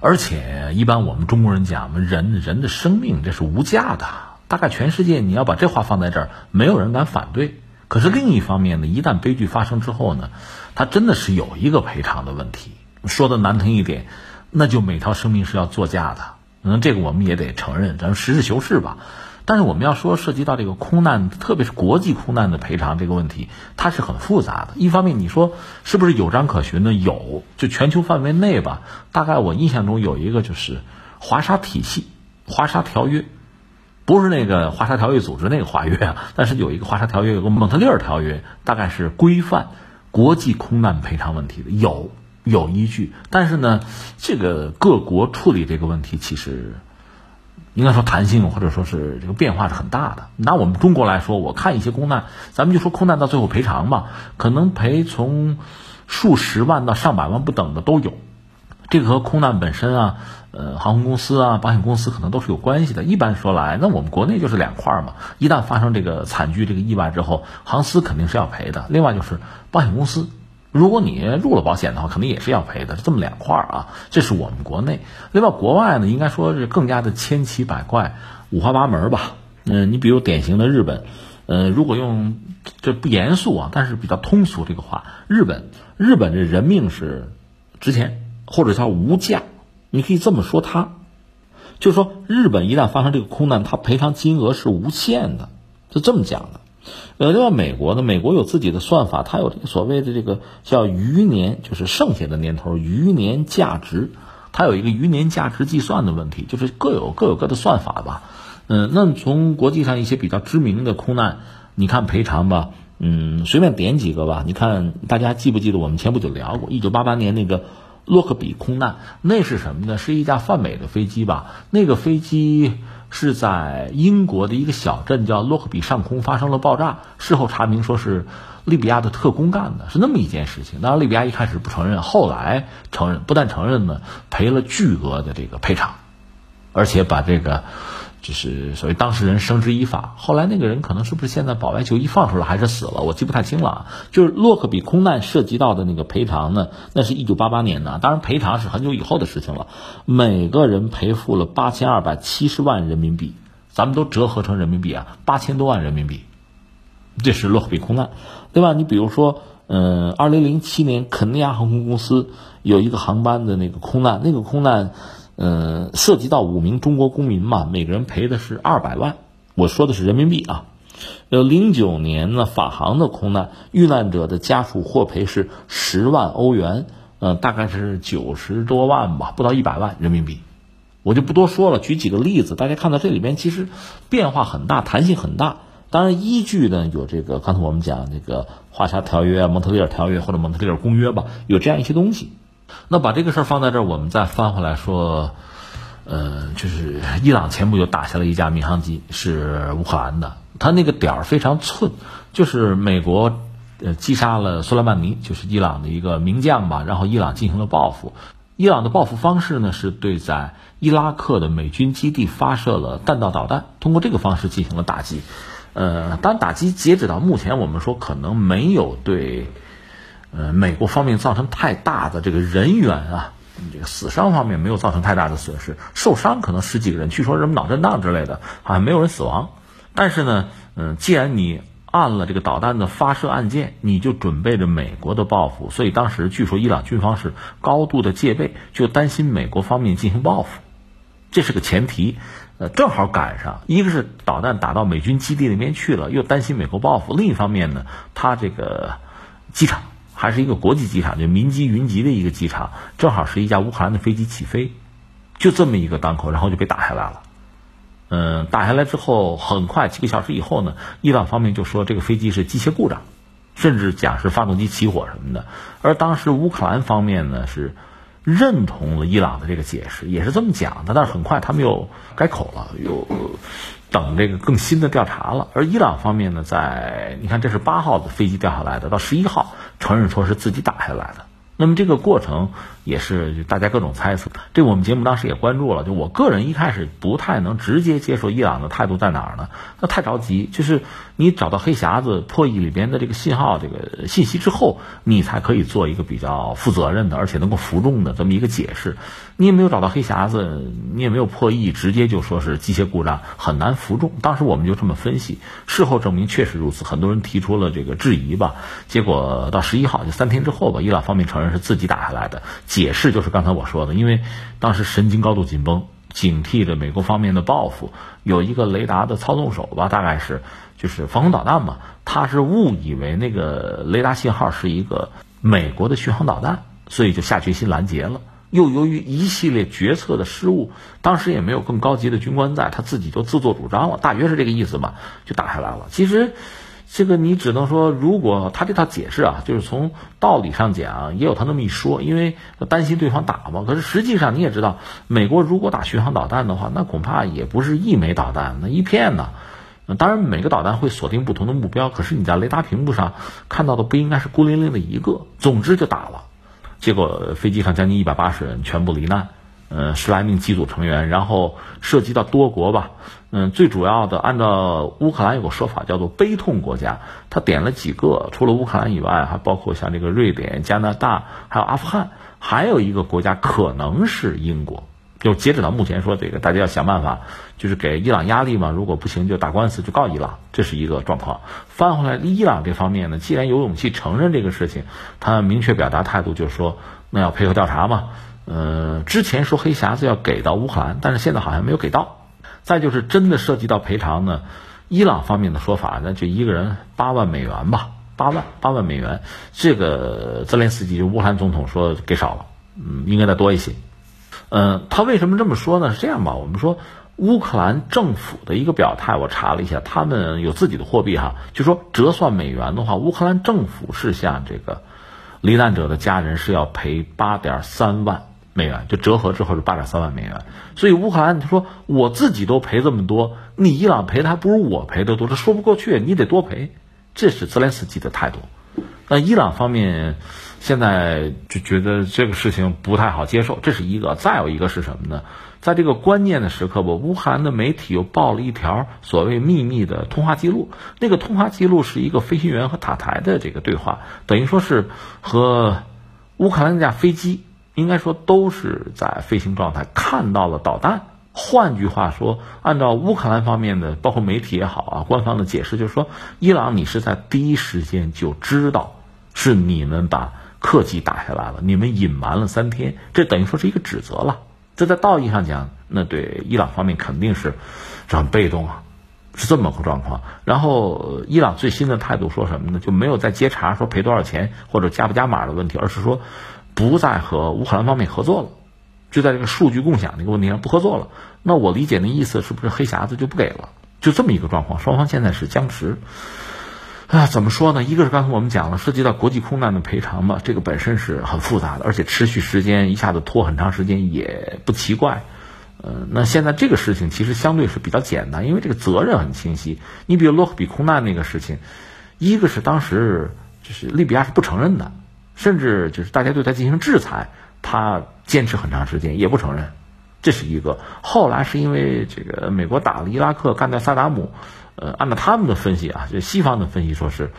而且，一般我们中国人讲，我们人人的生命这是无价的。大概全世界，你要把这话放在这儿，没有人敢反对。可是另一方面呢，一旦悲剧发生之后呢，它真的是有一个赔偿的问题。说的难听一点，那就每条生命是要作价的。嗯，这个我们也得承认，咱们实事求是吧。但是我们要说涉及到这个空难，特别是国际空难的赔偿这个问题，它是很复杂的。一方面，你说是不是有章可循呢？有，就全球范围内吧。大概我印象中有一个就是华沙体系、华沙条约，不是那个华沙条约组织那个华约啊，但是有一个华沙条约，有个蒙特利尔条约，大概是规范国际空难赔偿问题的，有有依据。但是呢，这个各国处理这个问题其实。应该说弹性或者说是这个变化是很大的。拿我们中国来说，我看一些空难，咱们就说空难到最后赔偿吧，可能赔从数十万到上百万不等的都有。这个和空难本身啊，呃，航空公司啊、保险公司可能都是有关系的。一般说来，那我们国内就是两块嘛。一旦发生这个惨剧、这个意外之后，航司肯定是要赔的。另外就是保险公司。如果你入了保险的话，肯定也是要赔的，这么两块儿啊。这是我们国内，另外国外呢，应该说是更加的千奇百怪、五花八门吧。嗯，你比如典型的日本，呃，如果用这不严肃啊，但是比较通俗这个话，日本，日本这人命是值钱，或者叫无价，你可以这么说它，就是说日本一旦发生这个空难，它赔偿金额是无限的，是这么讲的。呃，另外美国呢，美国有自己的算法，它有这个所谓的这个叫余年，就是剩下的年头余年价值，它有一个余年价值计算的问题，就是各有各有各的算法吧。嗯，那从国际上一些比较知名的空难，你看赔偿吧，嗯，随便点几个吧。你看大家记不记得我们前不久聊过一九八八年那个洛克比空难？那是什么呢？是一架泛美的飞机吧？那个飞机。是在英国的一个小镇叫洛克比上空发生了爆炸，事后查明说是利比亚的特工干的，是那么一件事情。当然，利比亚一开始不承认，后来承认，不但承认呢，赔了巨额的这个赔偿，而且把这个就是所谓当事人绳之以法。后来那个人可能是不是现在保外就医放出来，还是死了，我记不太清了啊。就是洛克比空难涉及到的那个赔偿呢，那是一九八八年的，当然赔偿是很久以后的事情了。每个人赔付了八千二百七十万人民币，咱们都折合成人民币啊，八千多万人民币。这是洛克比空难，对吧？你比如说，嗯，二零零七年肯尼亚航空公司有一个航班的那个空难，那个空难。嗯，涉及到五名中国公民嘛，每个人赔的是二百万，我说的是人民币啊。呃，零九年呢，法航的空难，遇难者的家属获赔是十万欧元，嗯，大概是九十多万吧，不到一百万人民币。我就不多说了，举几个例子，大家看到这里边其实变化很大，弹性很大。当然，依据呢有这个，刚才我们讲这个华沙条约、蒙特利尔条约或者蒙特利尔公约吧，有这样一些东西。那把这个事儿放在这儿，我们再翻回来说，呃，就是伊朗前不久打下了一架民航机，是乌克兰的，他那个点儿非常寸，就是美国呃击杀了苏莱曼尼，就是伊朗的一个名将吧，然后伊朗进行了报复，伊朗的报复方式呢是对在伊拉克的美军基地发射了弹道导弹，通过这个方式进行了打击，呃，当打击截止到目前，我们说可能没有对。呃，美国方面造成太大的这个人员啊，这个死伤方面没有造成太大的损失，受伤可能十几个人，据说什么脑震荡之类的，好像没有人死亡。但是呢，嗯，既然你按了这个导弹的发射按键，你就准备着美国的报复，所以当时据说伊朗军方是高度的戒备，就担心美国方面进行报复，这是个前提。呃，正好赶上，一个是导弹打到美军基地那边去了，又担心美国报复；另一方面呢，他这个机场。还是一个国际机场，就民机云集的一个机场，正好是一架乌克兰的飞机起飞，就这么一个当口，然后就被打下来了。嗯，打下来之后，很快几个小时以后呢，伊朗方面就说这个飞机是机械故障，甚至讲是发动机起火什么的。而当时乌克兰方面呢是认同了伊朗的这个解释，也是这么讲的，但是很快他们又改口了，又。等这个更新的调查了，而伊朗方面呢，在你看这是八号的飞机掉下来的，到十一号承认说是自己打下来的。那么这个过程也是大家各种猜测，这我们节目当时也关注了。就我个人一开始不太能直接接受伊朗的态度在哪儿呢？那太着急，就是你找到黑匣子破译里边的这个信号、这个信息之后，你才可以做一个比较负责任的，而且能够服众的这么一个解释。你也没有找到黑匣子，你也没有破译，直接就说是机械故障，很难服众。当时我们就这么分析，事后证明确实如此，很多人提出了这个质疑吧。结果到十一号，就三天之后吧，伊朗方面承认是自己打下来的，解释就是刚才我说的，因为当时神经高度紧绷，警惕着美国方面的报复，有一个雷达的操纵手吧，大概是就是防空导弹嘛，他是误以为那个雷达信号是一个美国的巡航导弹，所以就下决心拦截了。又由于一系列决策的失误，当时也没有更高级的军官在，他自己就自作主张了，大约是这个意思吧，就打下来了。其实，这个你只能说，如果他这套解释啊，就是从道理上讲，也有他那么一说，因为担心对方打嘛。可是实际上你也知道，美国如果打巡航导弹的话，那恐怕也不是一枚导弹，那一片呢。当然，每个导弹会锁定不同的目标，可是你在雷达屏幕上看到的不应该是孤零零的一个。总之就打了。结果飞机上将近一百八十人全部罹难，呃，十来名机组成员，然后涉及到多国吧，嗯，最主要的按照乌克兰有个说法叫做悲痛国家，他点了几个，除了乌克兰以外，还包括像这个瑞典、加拿大，还有阿富汗，还有一个国家可能是英国。就截止到目前说，这个大家要想办法，就是给伊朗压力嘛。如果不行，就打官司，就告伊朗，这是一个状况。翻回来，伊朗这方面呢，既然有勇气承认这个事情，他明确表达态度，就是说，那要配合调查嘛。呃，之前说黑匣子要给到乌克兰，但是现在好像没有给到。再就是真的涉及到赔偿呢，伊朗方面的说法呢，就一个人八万美元吧，八万八万美元。这个泽连斯基就乌克兰总统说给少了，嗯，应该再多一些。嗯，他为什么这么说呢？是这样吧，我们说乌克兰政府的一个表态，我查了一下，他们有自己的货币哈，就说折算美元的话，乌克兰政府是向这个罹难者的家人是要赔八点三万美元，就折合之后是八点三万美元。所以乌克兰他说我自己都赔这么多，你伊朗赔的还不如我赔的多，这说不过去，你得多赔。这是泽连斯基的态度。那伊朗方面。现在就觉得这个事情不太好接受，这是一个。再有一个是什么呢？在这个关键的时刻吧，乌克兰的媒体又报了一条所谓秘密的通话记录。那个通话记录是一个飞行员和塔台的这个对话，等于说是和乌克兰那架飞机应该说都是在飞行状态，看到了导弹。换句话说，按照乌克兰方面的，包括媒体也好啊，官方的解释，就是说，伊朗你是在第一时间就知道是你们把客机打下来了，你们隐瞒了三天，这等于说是一个指责了。这在道义上讲，那对伊朗方面肯定是很被动啊，是这么个状况。然后，伊朗最新的态度说什么呢？就没有再接茬说赔多少钱或者加不加码的问题，而是说不再和乌克兰方面合作了。就在这个数据共享这个问题上不合作了，那我理解那意思是不是黑匣子就不给了？就这么一个状况，双方现在是僵持。啊，怎么说呢？一个是刚才我们讲了，涉及到国际空难的赔偿嘛，这个本身是很复杂的，而且持续时间一下子拖很长时间也不奇怪。呃，那现在这个事情其实相对是比较简单，因为这个责任很清晰。你比如洛克比空难那个事情，一个是当时就是利比亚是不承认的，甚至就是大家对他进行制裁。他坚持很长时间也不承认，这是一个。后来是因为这个美国打了伊拉克，干掉萨达姆，呃，按照他们的分析啊，就西方的分析说是，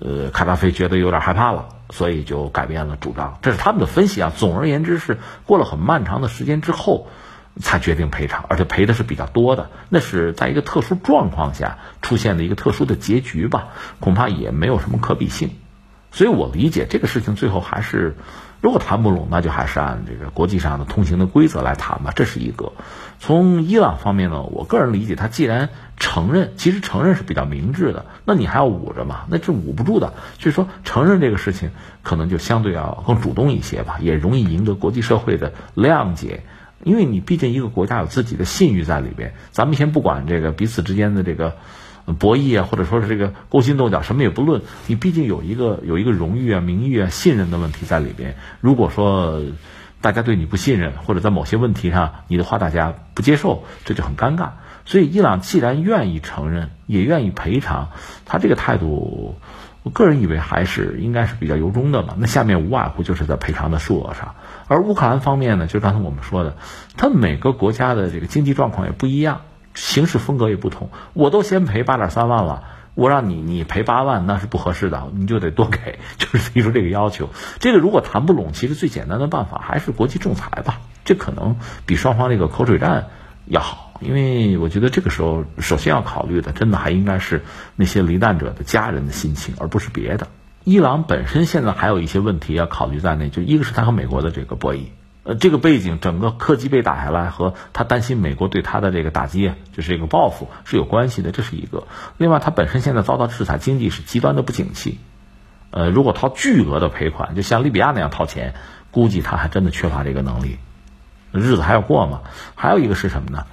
呃，卡扎菲觉得有点害怕了，所以就改变了主张。这是他们的分析啊。总而言之是过了很漫长的时间之后，才决定赔偿，而且赔的是比较多的。那是在一个特殊状况下出现的一个特殊的结局吧，恐怕也没有什么可比性。所以我理解这个事情最后还是。如果谈不拢，那就还是按这个国际上的通行的规则来谈吧。这是一个。从伊朗方面呢，我个人理解，他既然承认，其实承认是比较明智的。那你还要捂着嘛？那是捂不住的。所以说，承认这个事情，可能就相对要更主动一些吧，也容易赢得国际社会的谅解。因为你毕竟一个国家有自己的信誉在里边。咱们先不管这个彼此之间的这个。博弈啊，或者说是这个勾心斗角，什么也不论，你毕竟有一个有一个荣誉啊、名誉啊、信任的问题在里边。如果说大家对你不信任，或者在某些问题上你的话大家不接受，这就很尴尬。所以伊朗既然愿意承认，也愿意赔偿，他这个态度，我个人以为还是应该是比较由衷的嘛。那下面无外乎就是在赔偿的数额上。而乌克兰方面呢，就刚才我们说的，他每个国家的这个经济状况也不一样。行事风格也不同，我都先赔八点三万了，我让你你赔八万那是不合适的，你就得多给，就是提出这个要求。这个如果谈不拢，其实最简单的办法还是国际仲裁吧，这可能比双方这个口水战要好，因为我觉得这个时候首先要考虑的，真的还应该是那些罹难者的家人的心情，而不是别的。伊朗本身现在还有一些问题要考虑在内，就一个是他和美国的这个博弈。呃，这个背景，整个客机被打下来和他担心美国对他的这个打击，就是这个报复是有关系的，这是一个。另外，他本身现在遭到制裁，经济是极端的不景气。呃，如果掏巨额的赔款，就像利比亚那样掏钱，估计他还真的缺乏这个能力，日子还要过嘛。还有一个是什么呢？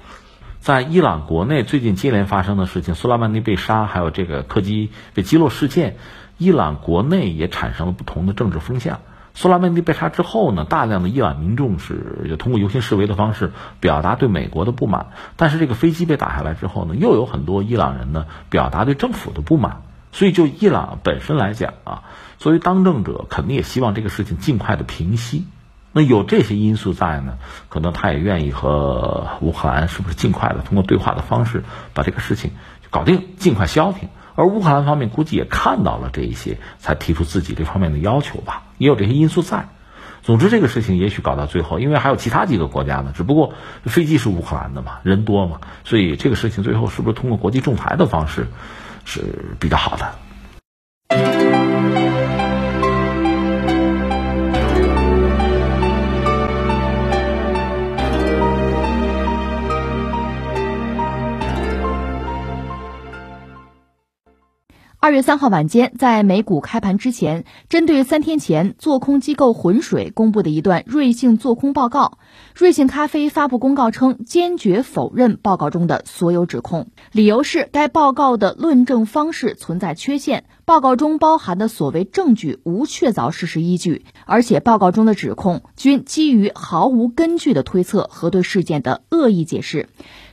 在伊朗国内最近接连发生的事情，苏莱曼尼被杀，还有这个客机被击落事件，伊朗国内也产生了不同的政治风向。苏拉曼尼被杀之后呢，大量的伊朗民众是通过游行示威的方式表达对美国的不满。但是这个飞机被打下来之后呢，又有很多伊朗人呢表达对政府的不满。所以就伊朗本身来讲啊，作为当政者，肯定也希望这个事情尽快的平息。那有这些因素在呢，可能他也愿意和乌克兰是不是尽快的通过对话的方式把这个事情搞定，尽快消停。而乌克兰方面估计也看到了这一些，才提出自己这方面的要求吧，也有这些因素在。总之，这个事情也许搞到最后，因为还有其他几个国家呢，只不过飞机是乌克兰的嘛，人多嘛，所以这个事情最后是不是通过国际仲裁的方式是比较好的。二月三号晚间，在美股开盘之前，针对三天前做空机构浑水公布的一段瑞幸做空报告，瑞幸咖啡发布公告称，坚决否认报告中的所有指控，理由是该报告的论证方式存在缺陷，报告中包含的所谓证据无确凿事实依据，而且报告中的指控均基于毫无根据的推测和对事件的恶意解释。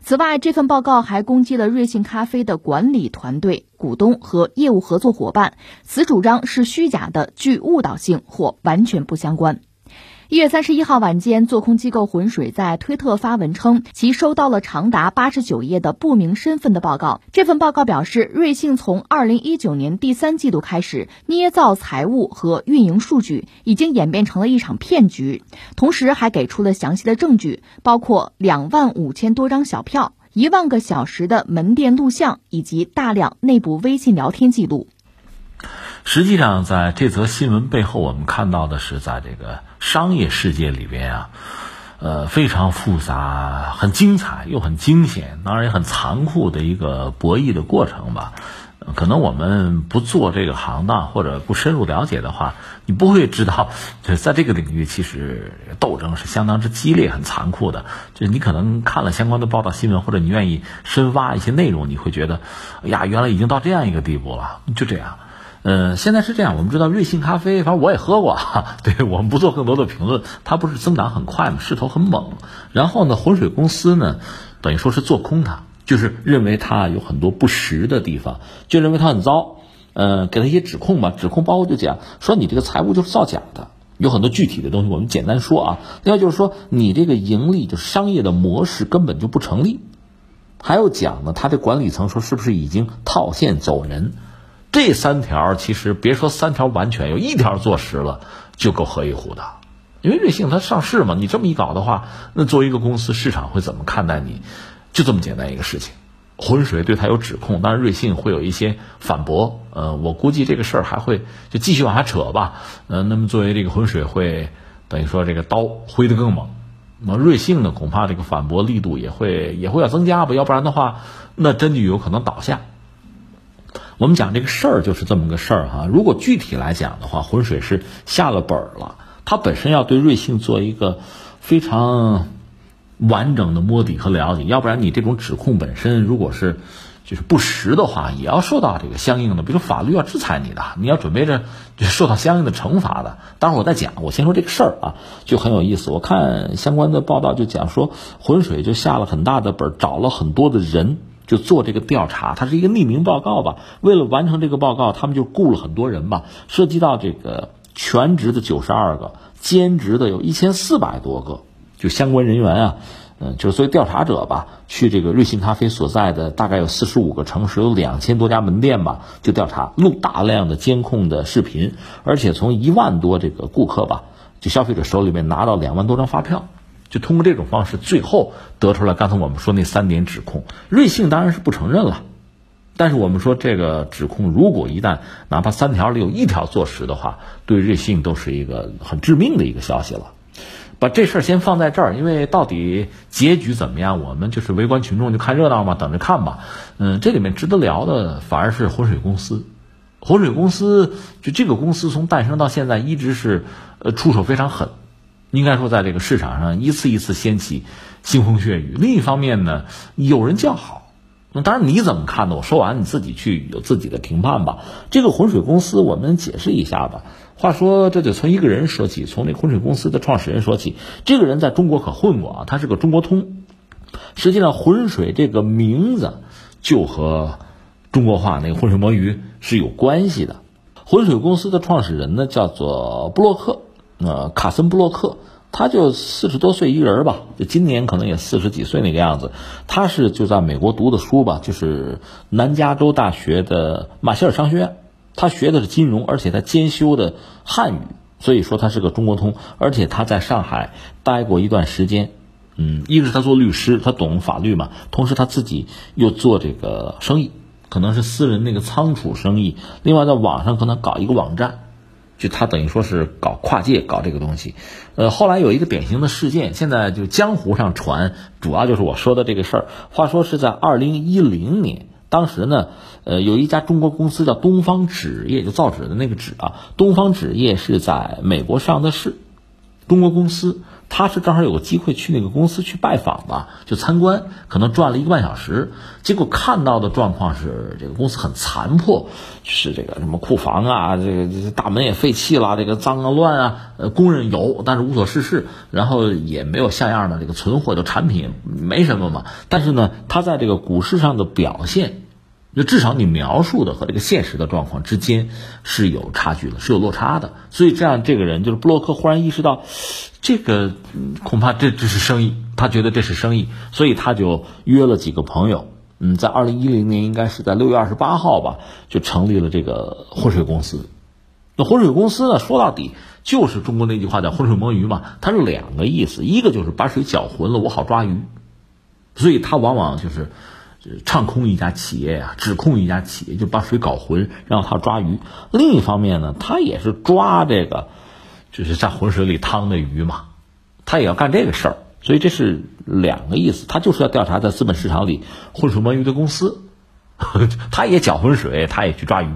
此外，这份报告还攻击了瑞幸咖啡的管理团队、股东和业务合作伙伴，此主张是虚假的、具误导性或完全不相关。一月三十一号晚间，做空机构浑水在推特发文称，其收到了长达八十九页的不明身份的报告。这份报告表示，瑞幸从二零一九年第三季度开始捏造财务和运营数据，已经演变成了一场骗局。同时，还给出了详细的证据，包括两万五千多张小票、一万个小时的门店录像以及大量内部微信聊天记录。实际上，在这则新闻背后，我们看到的是，在这个商业世界里边啊，呃，非常复杂、很精彩又很惊险，当然也很残酷的一个博弈的过程吧。可能我们不做这个行当或者不深入了解的话，你不会知道，就是在这个领域，其实斗争是相当之激烈、很残酷的。就是你可能看了相关的报道新闻，或者你愿意深挖一些内容，你会觉得，哎呀，原来已经到这样一个地步了。就这样。嗯，现在是这样，我们知道瑞幸咖啡，反正我也喝过，对我们不做更多的评论。它不是增长很快吗？势头很猛。然后呢，浑水公司呢，等于说是做空它，就是认为它有很多不实的地方，就认为它很糟。呃，给他一些指控吧，指控包括就讲说你这个财务就是造假的，有很多具体的东西，我们简单说啊。另外就是说你这个盈利就商业的模式根本就不成立。还有讲呢，他这管理层说是不是已经套现走人？这三条其实别说三条完全，有一条坐实了就够喝一壶的。因为瑞幸它上市嘛，你这么一搞的话，那作为一个公司，市场会怎么看待你？就这么简单一个事情。浑水对他有指控，当然瑞幸会有一些反驳。呃，我估计这个事儿还会就继续往下扯吧。呃，那么作为这个浑水会等于说这个刀挥得更猛，那么瑞幸呢，恐怕这个反驳力度也会也会要增加吧，要不然的话，那真就有可能倒下。我们讲这个事儿就是这么个事儿哈。如果具体来讲的话，浑水是下了本儿了，他本身要对瑞幸做一个非常完整的摸底和了解，要不然你这种指控本身如果是就是不实的话，也要受到这个相应的，比如说法律要制裁你的，你要准备着就受到相应的惩罚的。待会儿我再讲，我先说这个事儿啊，就很有意思。我看相关的报道就讲说，浑水就下了很大的本儿，找了很多的人。就做这个调查，它是一个匿名报告吧？为了完成这个报告，他们就雇了很多人吧，涉及到这个全职的九十二个，兼职的有一千四百多个，就相关人员啊，嗯，就是作为调查者吧，去这个瑞幸咖啡所在的大概有四十五个城市，有两千多家门店吧，就调查，录大量的监控的视频，而且从一万多这个顾客吧，就消费者手里面拿到两万多张发票。就通过这种方式，最后得出来刚才我们说那三点指控。瑞幸当然是不承认了，但是我们说这个指控，如果一旦哪怕三条里有一条坐实的话，对瑞幸都是一个很致命的一个消息了。把这事儿先放在这儿，因为到底结局怎么样，我们就是围观群众就看热闹嘛，等着看吧。嗯，这里面值得聊的反而是浑水公司。浑水公司就这个公司从诞生到现在一直是呃出手非常狠。应该说，在这个市场上一次一次掀起腥风血雨。另一方面呢，有人叫好。那当然，你怎么看呢？我说完，你自己去有自己的评判吧。这个浑水公司，我们解释一下吧。话说，这得从一个人说起，从那浑水公司的创始人说起。这个人在中国可混过啊，他是个中国通。实际上，浑水这个名字就和中国话那个浑水摸鱼是有关系的。浑水公司的创始人呢，叫做布洛克。呃，卡森布洛克，他就四十多岁一人吧，就今年可能也四十几岁那个样子。他是就在美国读的书吧，就是南加州大学的马歇尔商学院，他学的是金融，而且他兼修的汉语，所以说他是个中国通。而且他在上海待过一段时间，嗯，一个是他做律师，他懂法律嘛，同时他自己又做这个生意，可能是私人那个仓储生意，另外在网上可能搞一个网站。就他等于说是搞跨界搞这个东西，呃，后来有一个典型的事件，现在就江湖上传，主要就是我说的这个事儿。话说是在二零一零年，当时呢，呃，有一家中国公司叫东方纸业，就造纸的那个纸啊，东方纸业是在美国上的市，中国公司。他是正好有个机会去那个公司去拜访吧，就参观，可能转了一个半小时，结果看到的状况是这个公司很残破，就是这个什么库房啊，这个大门也废弃了，这个脏啊乱啊，呃，工人有，但是无所事事，然后也没有像样的这个存货，就产品没什么嘛。但是呢，他在这个股市上的表现，就至少你描述的和这个现实的状况之间是有差距的，是有落差的。所以这样，这个人就是布洛克，忽然意识到，这个恐怕这这是生意，他觉得这是生意，所以他就约了几个朋友，嗯，在二零一零年，应该是在六月二十八号吧，就成立了这个浑水公司。那浑水公司呢，说到底就是中国那句话叫浑水摸鱼嘛，它是两个意思，一个就是把水搅浑了，我好抓鱼，所以他往往就是。唱空一家企业呀，指控一家企业就把水搞浑，让他抓鱼。另一方面呢，他也是抓这个，就是在浑水里趟的鱼嘛，他也要干这个事儿。所以这是两个意思，他就是要调查在资本市场里浑水摸鱼的公司，他也搅浑水，他也去抓鱼，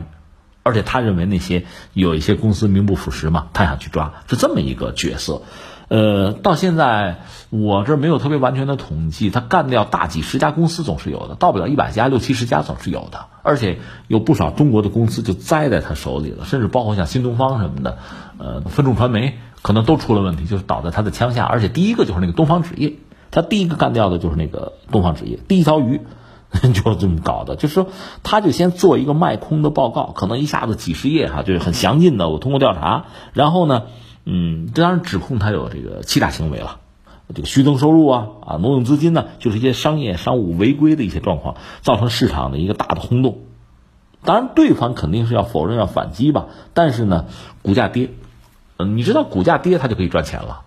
而且他认为那些有一些公司名不副实嘛，他想去抓，是这么一个角色。呃，到现在我这没有特别完全的统计，他干掉大几十家公司总是有的，到不了一百家，六七十家总是有的，而且有不少中国的公司就栽在他手里了，甚至包括像新东方什么的，呃，分众传媒可能都出了问题，就是倒在他的枪下。而且第一个就是那个东方纸业，他第一个干掉的就是那个东方纸业，第一条鱼 就这么搞的，就是说他就先做一个卖空的报告，可能一下子几十页哈，就是很详尽的，我通过调查，然后呢。嗯，这当然指控他有这个欺诈行为了，这个虚增收入啊啊，挪用资金呢，就是一些商业商务违规的一些状况，造成市场的一个大的轰动。当然，对方肯定是要否认要反击吧，但是呢，股价跌，嗯，你知道股价跌，它就可以赚钱了。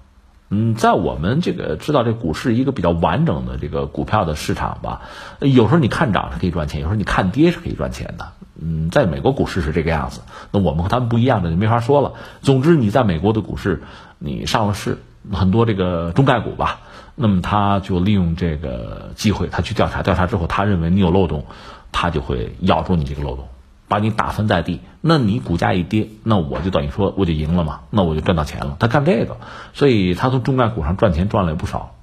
嗯，在我们这个知道这股市一个比较完整的这个股票的市场吧，有时候你看涨是可以赚钱，有时候你看跌是可以赚钱的。嗯，在美国股市是这个样子，那我们和他们不一样的就没法说了。总之，你在美国的股市，你上了市，很多这个中概股吧，那么他就利用这个机会，他去调查，调查之后，他认为你有漏洞，他就会咬住你这个漏洞。把你打翻在地，那你股价一跌，那我就等于说我就赢了嘛，那我就赚到钱了。他干这个，所以他从中概股上赚钱赚了也不少，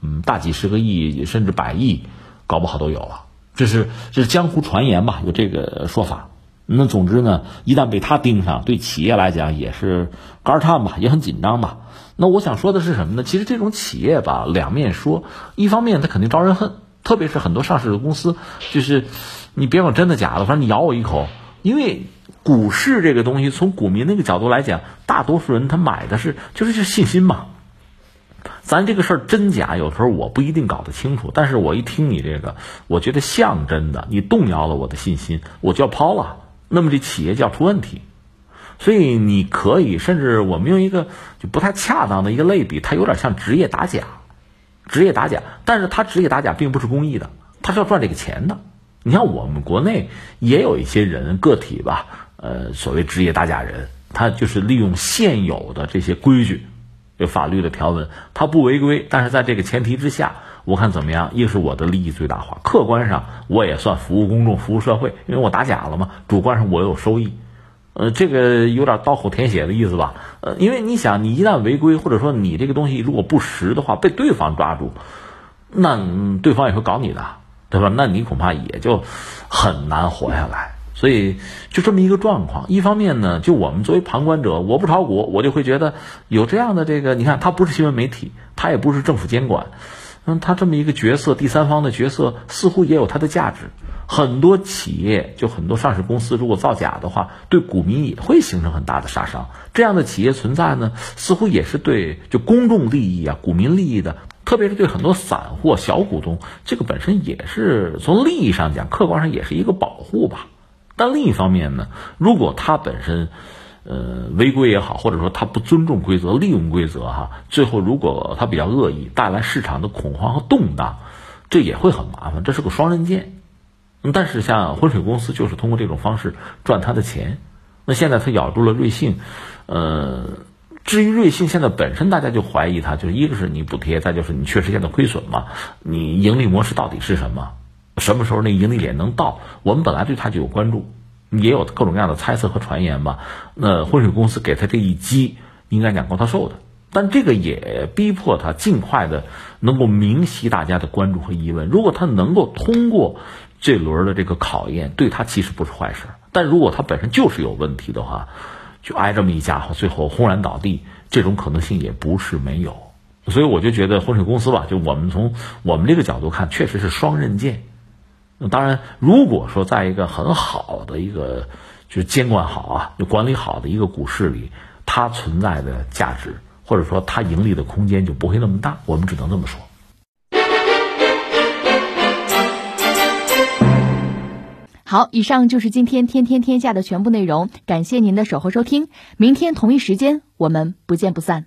嗯，大几十个亿甚至百亿，搞不好都有了。这是这是江湖传言吧，有这个说法。那总之呢，一旦被他盯上，对企业来讲也是肝颤吧，也很紧张吧。那我想说的是什么呢？其实这种企业吧，两面说，一方面他肯定招人恨，特别是很多上市的公司，就是。你别管真的假的，反正你咬我一口，因为股市这个东西，从股民那个角度来讲，大多数人他买的是就是是信心嘛。咱这个事儿真假，有时候我不一定搞得清楚，但是我一听你这个，我觉得像真的，你动摇了我的信心，我就要抛了，那么这企业就要出问题。所以你可以，甚至我们用一个就不太恰当的一个类比，它有点像职业打假，职业打假，但是它职业打假并不是公益的，它是要赚这个钱的。你像我们国内也有一些人个体吧，呃，所谓职业打假人，他就是利用现有的这些规矩、有法律的条文，他不违规，但是在这个前提之下，我看怎么样？一是我的利益最大化，客观上我也算服务公众、服务社会，因为我打假了嘛；主观上我有收益，呃，这个有点刀口舔血的意思吧？呃，因为你想，你一旦违规，或者说你这个东西如果不实的话，被对方抓住，那对方也会搞你的。对吧？那你恐怕也就很难活下来。所以就这么一个状况。一方面呢，就我们作为旁观者，我不炒股，我就会觉得有这样的这个，你看，他不是新闻媒体，他也不是政府监管，嗯，他这么一个角色，第三方的角色，似乎也有它的价值。很多企业，就很多上市公司，如果造假的话，对股民也会形成很大的杀伤。这样的企业存在呢，似乎也是对就公众利益啊、股民利益的。特别是对很多散户、小股东，这个本身也是从利益上讲，客观上也是一个保护吧。但另一方面呢，如果他本身，呃，违规也好，或者说他不尊重规则、利用规则哈，最后如果他比较恶意，带来市场的恐慌和动荡，这也会很麻烦，这是个双刃剑。但是像浑水公司就是通过这种方式赚他的钱，那现在他咬住了瑞幸，呃。至于瑞幸现在本身，大家就怀疑它，就是一个是你补贴，再就是你确实现在亏损嘛？你盈利模式到底是什么？什么时候那盈利点能到？我们本来对他就有关注，也有各种各样的猜测和传言吧。那浑水公司给他这一击，应该讲够他受的，但这个也逼迫他尽快的能够明晰大家的关注和疑问。如果他能够通过这轮的这个考验，对他其实不是坏事。但如果他本身就是有问题的话，就挨这么一家伙，最后轰然倒地，这种可能性也不是没有，所以我就觉得浑水公司吧，就我们从我们这个角度看，确实是双刃剑。那当然，如果说在一个很好的一个就是监管好啊，就管理好的一个股市里，它存在的价值或者说它盈利的空间就不会那么大。我们只能这么说。好，以上就是今天天天天下的全部内容，感谢您的守候收听，明天同一时间我们不见不散。